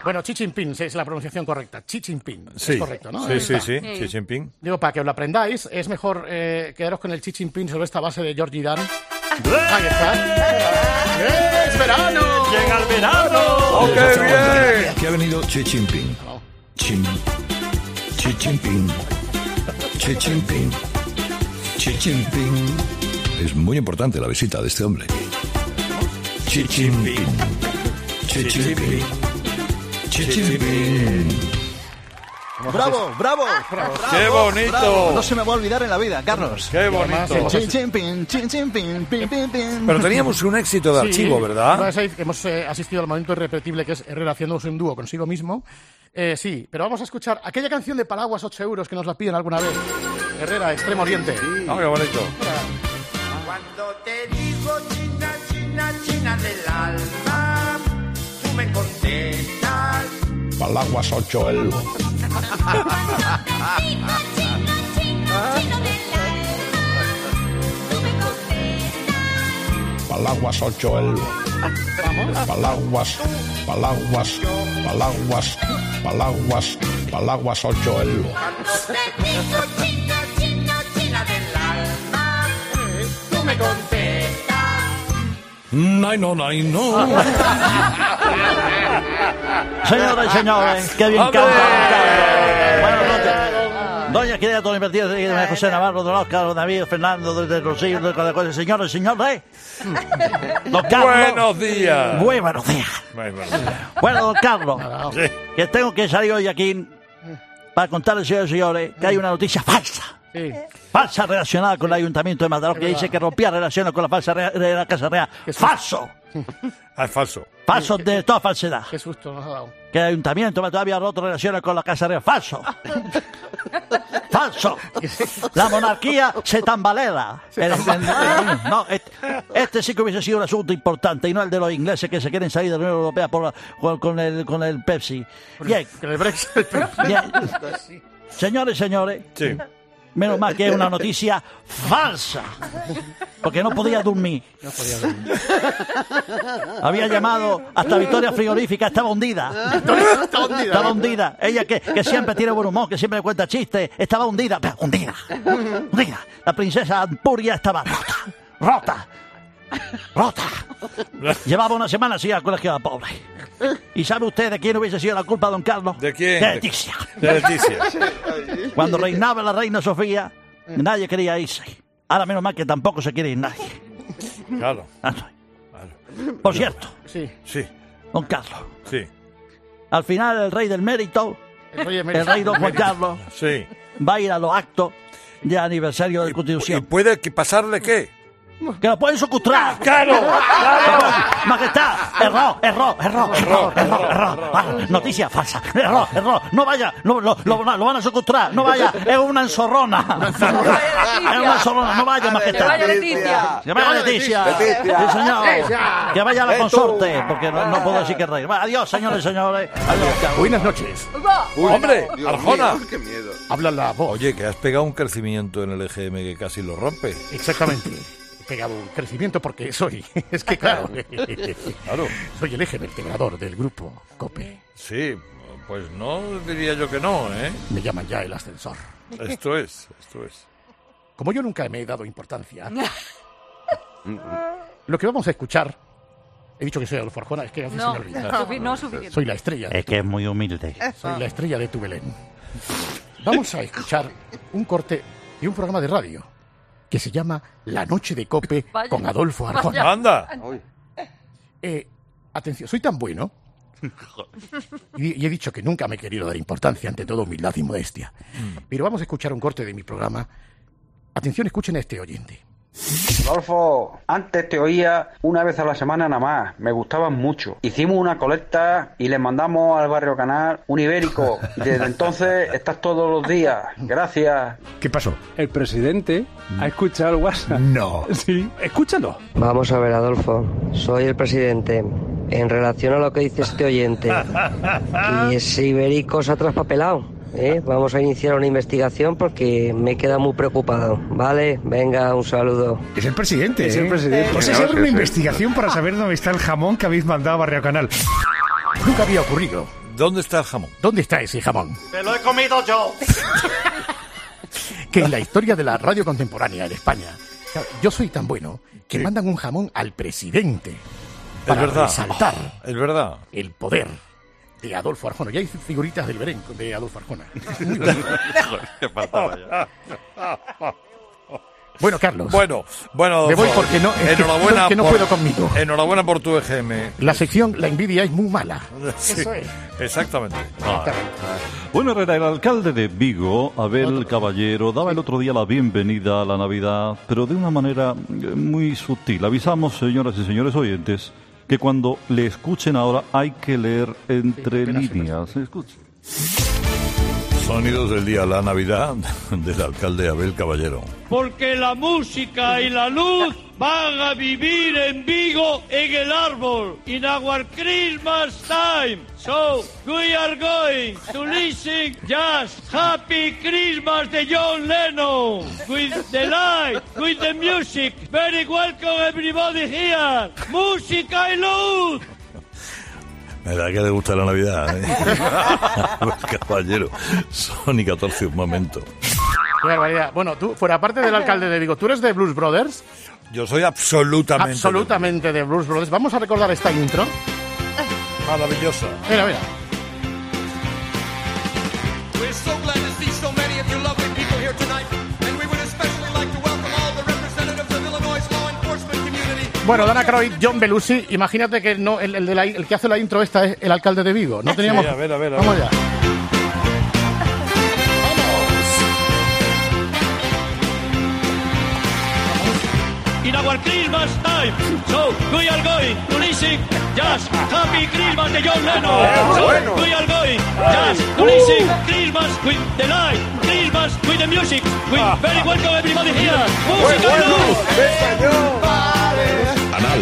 Bueno, Xi Jinping es la pronunciación correcta. Xi Jinping. Sí. Es correcto, ¿no? Sí, sí, sí, Xi Jinping. Digo, para que os lo aprendáis, es mejor eh, quedaros con el Xi Jinping sobre esta base de Georgie Dan. Ahí está. ¡Es verano! ¡Llega el verano! ¡Oh, qué bien! Que ha venido Xi Jinping. Chin. Xi Jinping. Xi Jinping. Xi Jinping. Es muy importante la visita de este hombre. Chichimpín. Chichimpín. Chichimpín. ¡Bravo, bravo! ¡Qué bonito! bravo. No se me va a olvidar en la vida, Carlos. ¡Qué bonito! Chin, chin, pin, chin, chin, pin, pin, pin, pin. Pero teníamos un éxito de Sí, archivo, ¿verdad? Hemos eh, asistido al momento irrepetible que es Herrera haciéndose un dúo consigo mismo. Eh, sí, pero vamos a escuchar aquella canción de Paraguas 8 euros que nos la piden alguna vez. Herrera, Extremo Oriente. Ah, qué bonito. Cuando te digo China, China, China del alma, me contestas. Palaguas 8 el. Palaguas 8 el. Palaguas, Palaguas, Palaguas, Palaguas, Palaguas 8 el. Contestas. No, no, no, no. Señoras y señores, qué bien canta don Carlos. Buenas noches. Doña Querida Tony Martínez, de José Navarro, Don Oscar, Don David, Fernando, desde Rosillo, de cada cosa. Señores y señores, don Carlos. Buenos días. Muy buenos días. Bueno, Bueno, don Carlos, Sí. que tengo que salir hoy aquí para contarles, señores y señores, que hay una noticia falsa. Sí. Falsa relacionada con el Ayuntamiento de Mataró, que dice que rompía relaciones con la falsa la Casa Real. ¡Falso! Ah, es falso. Falso de toda falsedad. Qué susto nos ha dado. Que el Ayuntamiento Mataró había roto relaciones con la Casa Real. ¡Falso! ¡Falso! La monarquía se tambalea. El- el- no, este, este sí que hubiese sido un asunto importante y no el de los ingleses que se quieren salir de la Unión Europea por la- con, con el, con el Pepsi. Bien. Con el Brexit. Bien. Señores y señores, Sí. Menos mal que es una noticia falsa. Porque no podía dormir. No podía ver. Había llamado hasta Victoria Frigorífica, estaba hundida. Está hundida. Estaba hundida. Ella que, que siempre tiene buen humor, que siempre cuenta chistes, estaba hundida. Pero, hundida. Hundida. La princesa Ampuria estaba rota. Rota. Rota. Llevaba una semana así al colegio de pobre. ¿Y sabe usted de quién hubiese sido la culpa, don Carlos? ¿De quién? De Leticia. De Leticia. Cuando reinaba la reina Sofía, nadie quería irse. Ahora menos mal que tampoco se quiere ir nadie. Claro. Ah, no. Por cierto, Sí. Sí, don Carlos, sí, al final el rey del mérito, El rey, el rey don Juan Carlos, sí. va a ir a los actos de aniversario de ¿Y Constitución. puede que pasarle qué? Que lo pueden secuestrar. ¡Claro! Majestad, error, error, error, error, error, error. Ah, Noticia falsa, error, error. No vaya, no, lo, lo- lo van a secuestrar, no vaya, es una enzorrona. Es una enzorrona, no vaya, majestad. vaya Leticia. Que vaya Leticia. Sí, señor. Que vaya la consorte, porque no, no puedo decir que rey. Va, Adiós, señores y señores. Adiós. Buenas noches. Uy, ¡Hombre! Dios ¡Arjona! mío, ¡Qué miedo! Habla la voz. Oye, que has pegado un crecimiento en el EGM que casi lo rompe. Exactamente. Pegado un crecimiento porque soy. Es que claro. Claro. Soy el eje vertebrador del grupo COPE. Sí, pues no diría yo que no, ¿eh? Me llaman ya el ascensor. Esto es, esto es. Como yo nunca me he dado importancia, lo que vamos a escuchar. He dicho que soy Adolfo Arjona, es que a veces No, se me olvida. no suficiente. Soy la estrella. Es que es muy humilde. Soy la estrella de tu Belén. Vamos a escuchar un corte de un programa de radio que se llama La Noche de Cope Vaya. con Adolfo Arjona. Vaya. ¡Anda! Eh, atención, soy tan bueno. Y, y he dicho que nunca me he querido dar importancia, ante todo humildad y modestia. Pero vamos a escuchar un corte de mi programa. Atención, escuchen a este oyente. Rodolfo, antes te oía una vez a la semana nada más, me gustaban mucho. Hicimos una colecta y le mandamos al barrio Canal un ibérico. Desde entonces estás todos los días. Gracias. ¿Qué pasó? El presidente ha escuchado el WhatsApp. No. Sí, escúchalo. Vamos a ver, Adolfo. Soy el presidente. En relación a lo que dice este oyente, y ese ibérico se ha traspapelado. ¿Eh? Vamos a iniciar una investigación porque me queda muy preocupado. ¿Vale? Venga, un saludo. Es el presidente. Es el ¿eh? presidente. Sea, se abre una investigación para saber dónde está el jamón que habéis mandado a Barrio Canal. Nunca había ocurrido. ¿Dónde está el jamón? ¿Dónde está ese jamón? ¡Me lo he comido yo! Que en la historia de la radio contemporánea en España, yo soy tan bueno que mandan un jamón al presidente para verdad. resaltar Es verdad. el poder de Adolfo Arjona. Ya hay figuritas del Berén de Adolfo Arjona. Bueno, Carlos. Bueno, bueno. Me voy porque no- es que- enhorabuena no- que no por- puedo conmigo. Enhorabuena por tu EGM. La sección La envidia es muy mala. Sí, Eso es. Exactamente. Bueno, Herrera, el alcalde de Vigo, Abel Caballero, daba el otro día la bienvenida a la Navidad, pero de una manera eh, muy sutil. Avisamos, señoras y señores oyentes, que cuando le escuchen ahora hay que leer entre líneas. Escuchen. Sonidos del día, la Navidad del alcalde Abel Caballero. Porque la música y la luz van a vivir en Vigo en el árbol. In our Christmas time. So, we are going to listen just Happy Christmas de John Lennon. With the light, with the music. Very welcome everybody here. Música y luz. Me da que le gusta la Navidad. ¿eh? Caballero. Sony 14, un momento. Qué barbaridad. Bueno, tú, fuera parte del alcalde de Vigo, ¿tú eres de Blues Brothers? Yo soy absolutamente. Absolutamente de Blues Brothers. Vamos a recordar esta intro. Maravillosa. Mira, mira. Bueno, Dana Croyd, John Belushi, imagínate que no, el, el de la- el que hace la intro esta es el alcalde de Vigo. No teníamos. Sí, a ver, a ver, a Vamos ver. allá. In our Christmas time. So, we are going to listen just Happy Christmas de John Lennon. So, we are going just to listen Christmas with the light, Christmas with the music. We very welcome everybody here. Música y luz. Anal.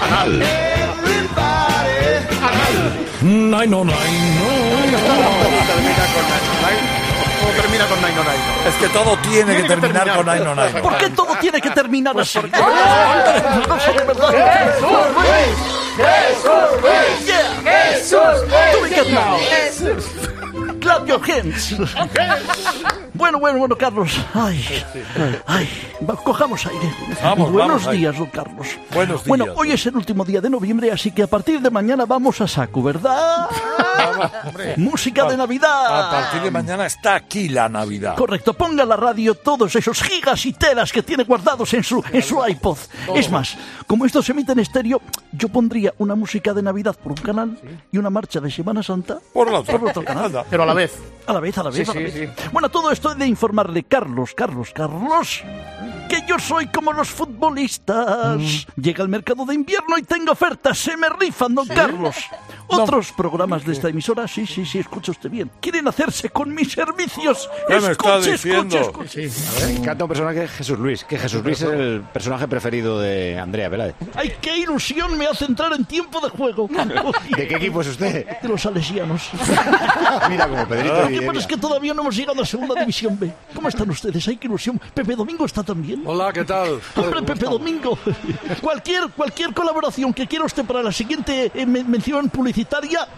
Anal. Nine, no, nine, ¿Cómo termina con Nine on Nine? Es que todo tiene, que terminar, con Nine on Nine. ¿Por qué todo tiene que terminar así? ¡Jesús Luis! ¡Jesús Luis! Yeah. ¡Jesús Luis! ¡Jesús! Clap your hands. Bueno, bueno, bueno, Carlos. Ay, ay, va, cojamos aire. Vamos, Buenos vamos ahí. días, don Carlos. Buenos Bueno, días. hoy es el último día de noviembre, así que a partir de mañana vamos a saco, ¿verdad? Música de Navidad. A partir de mañana está aquí la Navidad. Correcto, ponga en la radio todos esos gigas y teras que tiene guardados en su, en su iPod. Es más, como esto se emite en estéreo, yo pondría una música de Navidad por un canal y una marcha de Semana Santa Por la otra. por otro canal. Anda. Pero a la vez. A la vez, a la vez. Sí, a la sí, vez. Bueno, todo esto de informarle, Carlos, Carlos, Carlos, que yo soy como los futbolistas. Mm. Llega el mercado de invierno y tengo ofertas, se me rifan, don Carlos. Otros programas de esta emisora, sí, sí, sí, escucha usted bien, quieren hacerse con mis servicios. ¿Qué me está Escuche, escuche, escuche. Me encanta un personaje que es Jesús Luis, que Jesús Luis es el personaje preferido de Andrea Peláez. Ay, qué ilusión me hace entrar en tiempo de juego. ¿De qué equipo es usted? De los salesianos. Mira, como Pedrito Lo que pasa es que todavía no hemos llegado a Segunda División B. ¿Cómo están ustedes? Ay, qué ilusión. Pepe Domingo está también. Hola, ¿qué tal? Hombre, Pepe Domingo. Cualquier, cualquier colaboración que quiera usted para la siguiente eh, men- mención publicitaria,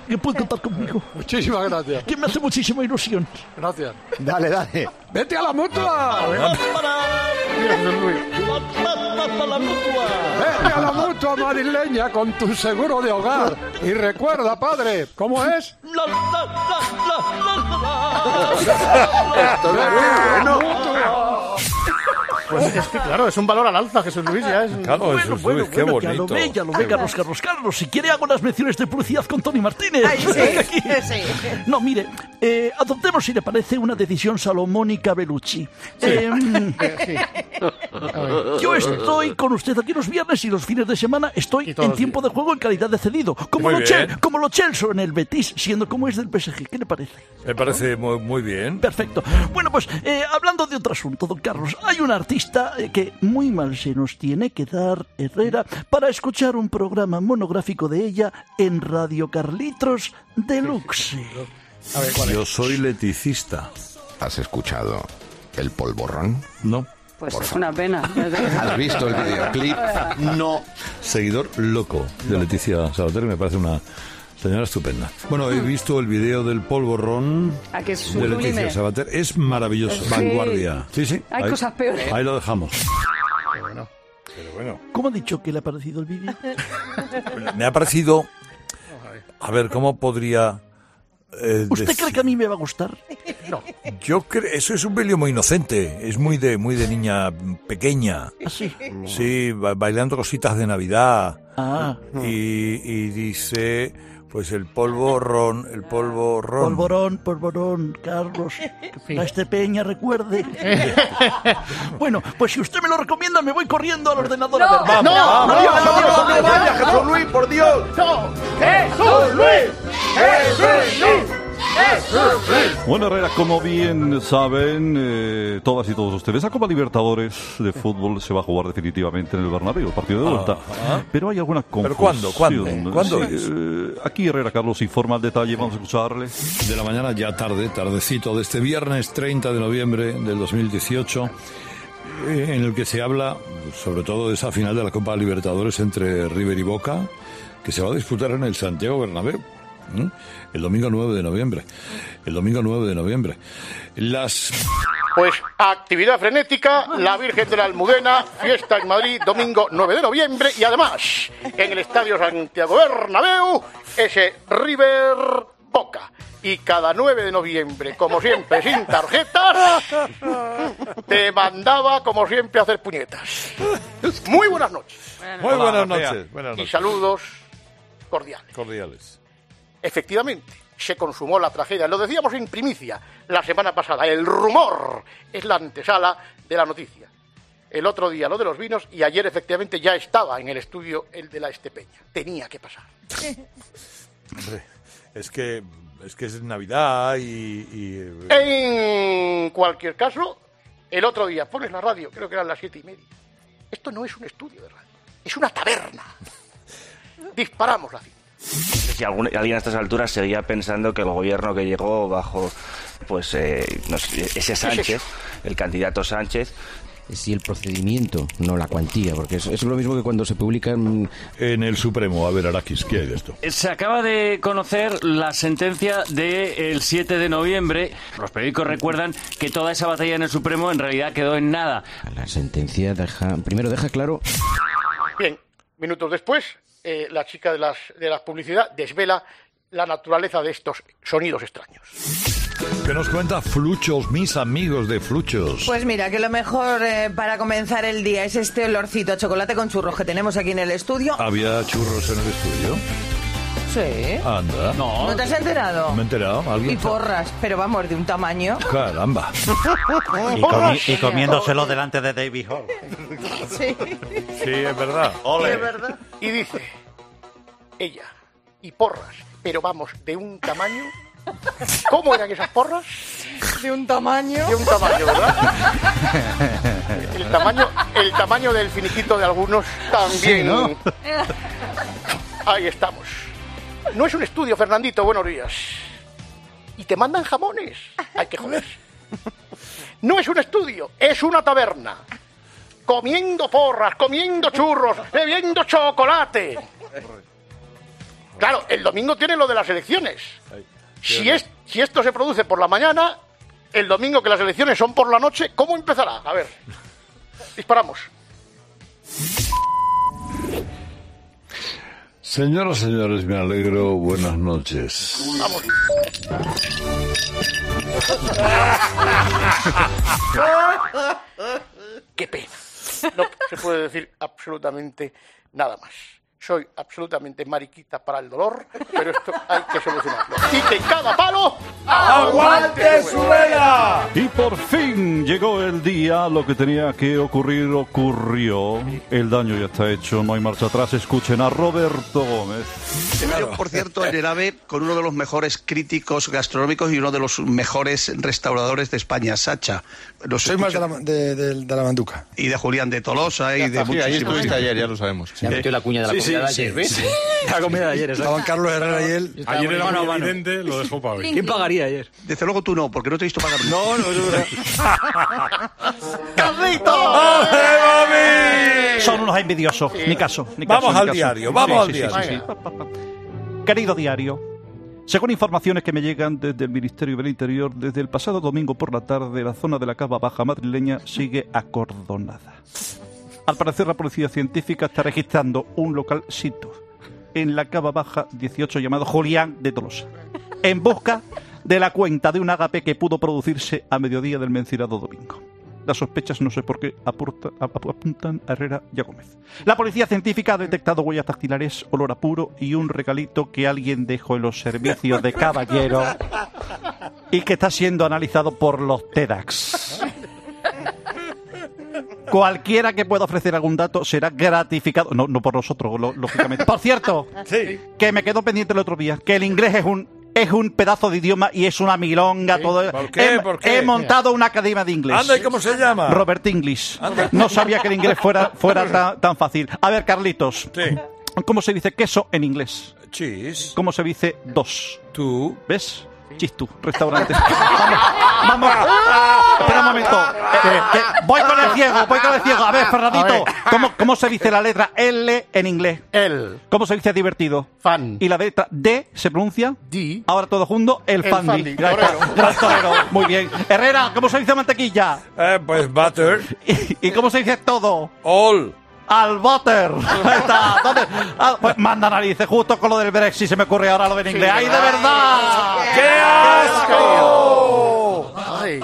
que puede contar conmigo. Muchísimas gracias. Que me hace muchísima ilusión. Gracias. Dale, dale. ¡Vete a la mutua! ¡Vete a la mutua madrileña con tu seguro de hogar! Y recuerda, padre, ¿cómo es? Bueno. Pues es que claro, es un valor al alza, Jesús Luis. Ya es... Claro, Bueno, Jesús bueno, Luis, qué bueno, ya lo bonito. ve, ya lo ve, Carlos, Carlos, Carlos. Si quiere hago las menciones de publicidad con Tony Martínez. Ay, sí, sí. No, mire, eh, adoptemos, si le parece, una decisión salomónica Belucci. Eh, yo estoy con usted aquí los viernes y los fines de semana estoy en tiempo de juego en calidad de cedido. Como Muy lo, Chel- como lo Chelsea en el Betis, siendo como es del PSG. ¿Qué le parece? Me parece muy, muy bien. Perfecto. Bueno, pues eh, hablando de otro asunto, don Carlos, hay un artista eh, que muy mal se nos tiene que dar, Herrera, para escuchar un programa monográfico de ella en Radio Carlitos Deluxe. Yo soy leticista. ¿Has escuchado el polvorrón? No. Pues es una pena. ¿Has visto el videoclip? No. Seguidor loco de Leticia Sabater, que me parece una señora estupenda. Bueno, he visto el video del polvorrón ¿A que es de Leticia? Sabater. Es maravilloso. Sí. Vanguardia. Sí, sí. Hay ahí- cosas peores. Ahí lo dejamos. Pero bueno, ¿Cómo ha dicho que le ha parecido el vídeo? me ha parecido... A ver, ¿cómo podría... eh, ¿Usted decir- cree que a mí me va a gustar? No. Yo creo, eso es un vídeo muy inocente, es muy de, muy de niña pequeña. Sí. Sí, ba- bailando cositas de Navidad. Ah. Y, y dice, pues el polvo ron, el polvo ron. Polvorón, polvorón, Carlos. A este peña recuerde. bueno, pues si usted me lo recomienda, me voy corriendo al ordenador a ver. Vamos, ¡No! vamos, ¡Adiós, vamos, adiós, vamos, adiós! vaya, Jesús Luis, por Dios. ¡No! ¡Jesús Luis! ¡Jesús Luis! Bueno, Herrera, como bien saben eh, todas y todos ustedes, la Copa Libertadores de fútbol se va a jugar definitivamente en el Bernabéu, el partido de vuelta. Ajá. Pero hay alguna confusión. ¿Pero cuándo? ¿Cuándo? ¿Cuándo Sí, es? eh, aquí Herrera Carlos informa el detalle, vamos a escucharle. de la mañana, ya tarde, tardecito, de este viernes 30 de noviembre del 2018, eh, en el que se habla sobre todo de esa final de la Copa Libertadores entre River y Boca, que se va a disputar en el Santiago Bernabéu. ¿M? El domingo 9 de noviembre. El domingo 9 de noviembre. Las Pues actividad frenética, la Virgen de la Almudena, fiesta en Madrid, domingo 9 de noviembre y además en el Estadio Santiago Bernabéu, ese River Boca. Y cada 9 de noviembre, como siempre, sin tarjetas, te mandaba, como siempre, a hacer puñetas. Muy buenas noches. Muy Hola, buenas noches. Buenas Y noches. saludos cordiales. Cordiales. Efectivamente, se consumó la tragedia. Lo decíamos en primicia la semana pasada. El rumor es la antesala de la noticia. El otro día lo de los vinos y ayer efectivamente ya estaba en el estudio el de la Estepeña. Tenía que pasar. Hombre, es que es que es Navidad y, y- En cualquier caso, el otro día pones la radio, creo que eran las siete y media. Esto no es un estudio de radio, es una taberna. Disparamos la cinta. Si algún- alguien a estas alturas seguía pensando que el gobierno que llegó bajo pues eh, no sé, ese Sánchez, el candidato Sánchez, Sí, el procedimiento, no la cuantía, porque es, es lo mismo que cuando se publican... En el Supremo, a ver, Araquis, ¿qué hay de esto? Se acaba de conocer la sentencia del 7 de noviembre. Los periódicos recuerdan que toda esa batalla en el Supremo en realidad quedó en nada. La sentencia deja... Primero deja claro... Bien, minutos después, eh, la chica de las, de la publicidad desvela la naturaleza de estos sonidos extraños. ¿Qué nos cuenta Fluchos, mis amigos de Fluchos? Pues mira, que lo mejor eh, para comenzar el día es este olorcito a chocolate con churros que tenemos aquí en el estudio. ¿Había churros en el estudio? Sí. Anda. ¿No te has enterado? Me he enterado. ¿Alguien? Y porras, pero vamos, de un tamaño. Caramba. Y, comi- y comiéndoselo delante de David Hall. Sí. Sí, es verdad. Es verdad. Y dice, ella, y porras, pero vamos, de un tamaño. ¿Cómo eran esas porras? De un tamaño. De un tamaño, ¿verdad? El tamaño, el tamaño del finiquito de algunos también. Sí, ¿no? Ahí estamos. No es un estudio, Fernandito, buenos días. Y te mandan jamones. Hay que joder. No es un estudio, es una taberna. Comiendo porras, comiendo churros, bebiendo chocolate. Claro, el domingo tiene lo de las elecciones. Si, es, si esto se produce por la mañana, el domingo que las elecciones son por la noche, ¿cómo empezará? A ver, disparamos. Señoras, señores, me alegro. Buenas noches. Vamos. Qué pena. No se puede decir absolutamente nada más. Soy absolutamente mariquita para el dolor, pero esto hay que solucionarlo. Y que cada palo ¡Aguante su! Y por fin llegó el día, lo que tenía que ocurrir ocurrió. El daño ya está hecho, no hay marcha atrás. Escuchen a Roberto Gómez. Yo, por cierto, en el AVE con uno de los mejores críticos gastronómicos y uno de los mejores restauradores de España, Sacha. Los Soy más de la, de, de- de la manduca. Y de Julián de Tolosa y de sí, ahí estuviste ayer, ya lo sabemos. Se ha metido la cuña de la Sí, comida sí, de ayer, sí, ¿ves? sí. La comida de ayer, Estaban Carlos Herrera y él. Ayer era Mano a muy mano. evidente, lo dejó para hoy. ¿Quién pagaría ayer? Desde luego tú no, porque no te he visto pagar. No, no, es verdad. Son unos envidiosos. Ni caso. Ni Vamos caso, al ni caso. diario, vamos al sí, diario. sí, sí. Querido diario, según informaciones que me llegan desde el Ministerio del Interior, desde el pasado domingo por la tarde, la zona de la Cava Baja madrileña sigue acordonada. Al parecer, la policía científica está registrando un local sitio en la Cava Baja 18 llamado Julián de Tolosa, en busca de la cuenta de un ágape que pudo producirse a mediodía del mencionado domingo. Las sospechas no sé por qué apunta- ap- apuntan a Herrera y a Gómez. La policía científica ha detectado huellas dactilares, olor a puro y un regalito que alguien dejó en los servicios de caballero y que está siendo analizado por los TEDx. Cualquiera que pueda ofrecer algún dato será gratificado. No, no por nosotros, lo- lógicamente. Por cierto, que me quedó pendiente el otro día, que el inglés es un es un pedazo de idioma y es una milonga todo. ¿Por qué? He, ¿Por qué? he montado una academia de inglés. Anda, ¿y cómo se llama? Robert English. No sabía que el inglés fuera, fuera tan, tan fácil. A ver, Carlitos. ¿Cómo se dice queso en inglés? Cheese. ¿Cómo se dice dos? Tú. ¿Ves? Chistu, restaurante. vamos, vamos. Espera un momento. Eh, que voy con el ciego, voy con el ciego. A ver, ver. ¿cómo, cómo se dice la letra L en inglés? El. ¿Cómo se dice divertido? Fan. ¿Y la letra D se pronuncia? D. Ahora todo junto, el, El fandi. Gran torero. Muy bien. Herrera, ¿cómo se dice mantequilla? Eh, pues butter. ¿Y, y cómo se dice todo? All. Al butter. Ahí está. ¿Dónde? Ah, pues manda narices, justo con lo del Brexit se me ocurre ahora lo del inglés. ¡Ay, de verdad! ¡Qué asco! Ay.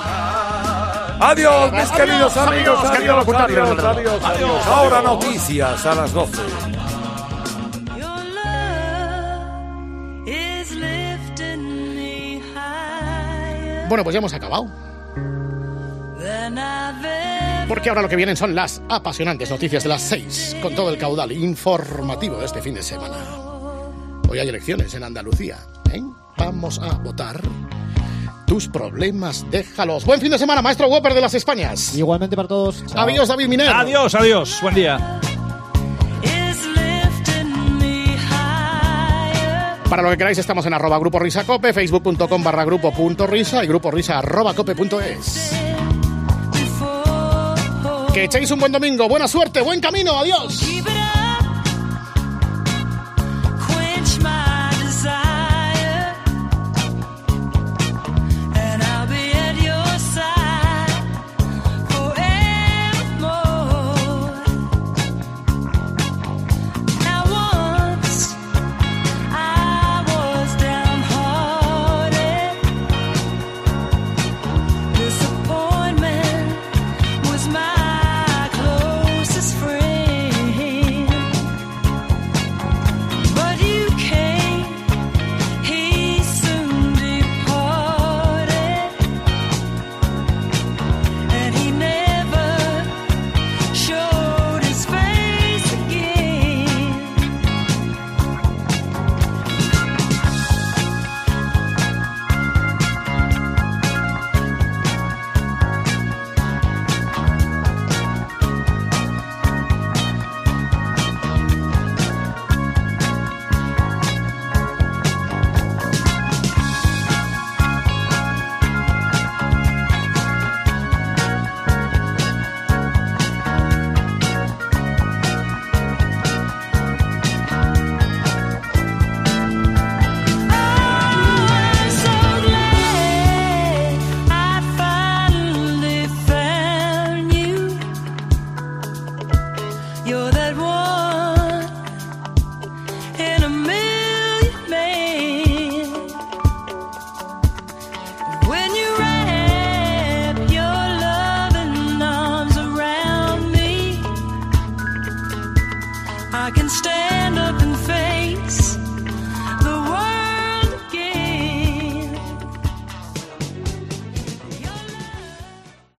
Adiós, mis queridos amigos. adiós, adiós, adiós. Ahora noticias a las 12. Bueno, pues ya hemos acabado. Porque ahora lo que vienen son las apasionantes noticias de las 6, con todo el caudal informativo de este fin de semana. Hoy hay elecciones en Andalucía. ¿eh? Vamos a votar. Tus problemas, déjalos. Buen fin de semana, maestro Whopper de las Españas. Igualmente para todos. Chao. Adiós, David Miner. Adiós, adiós. Buen día. Para lo que queráis estamos en arroba grupo risa cope, facebook.com barra grupo punto risa y grupo risa arroba cope punto es. Que echéis un buen domingo, buena suerte, buen camino, adiós.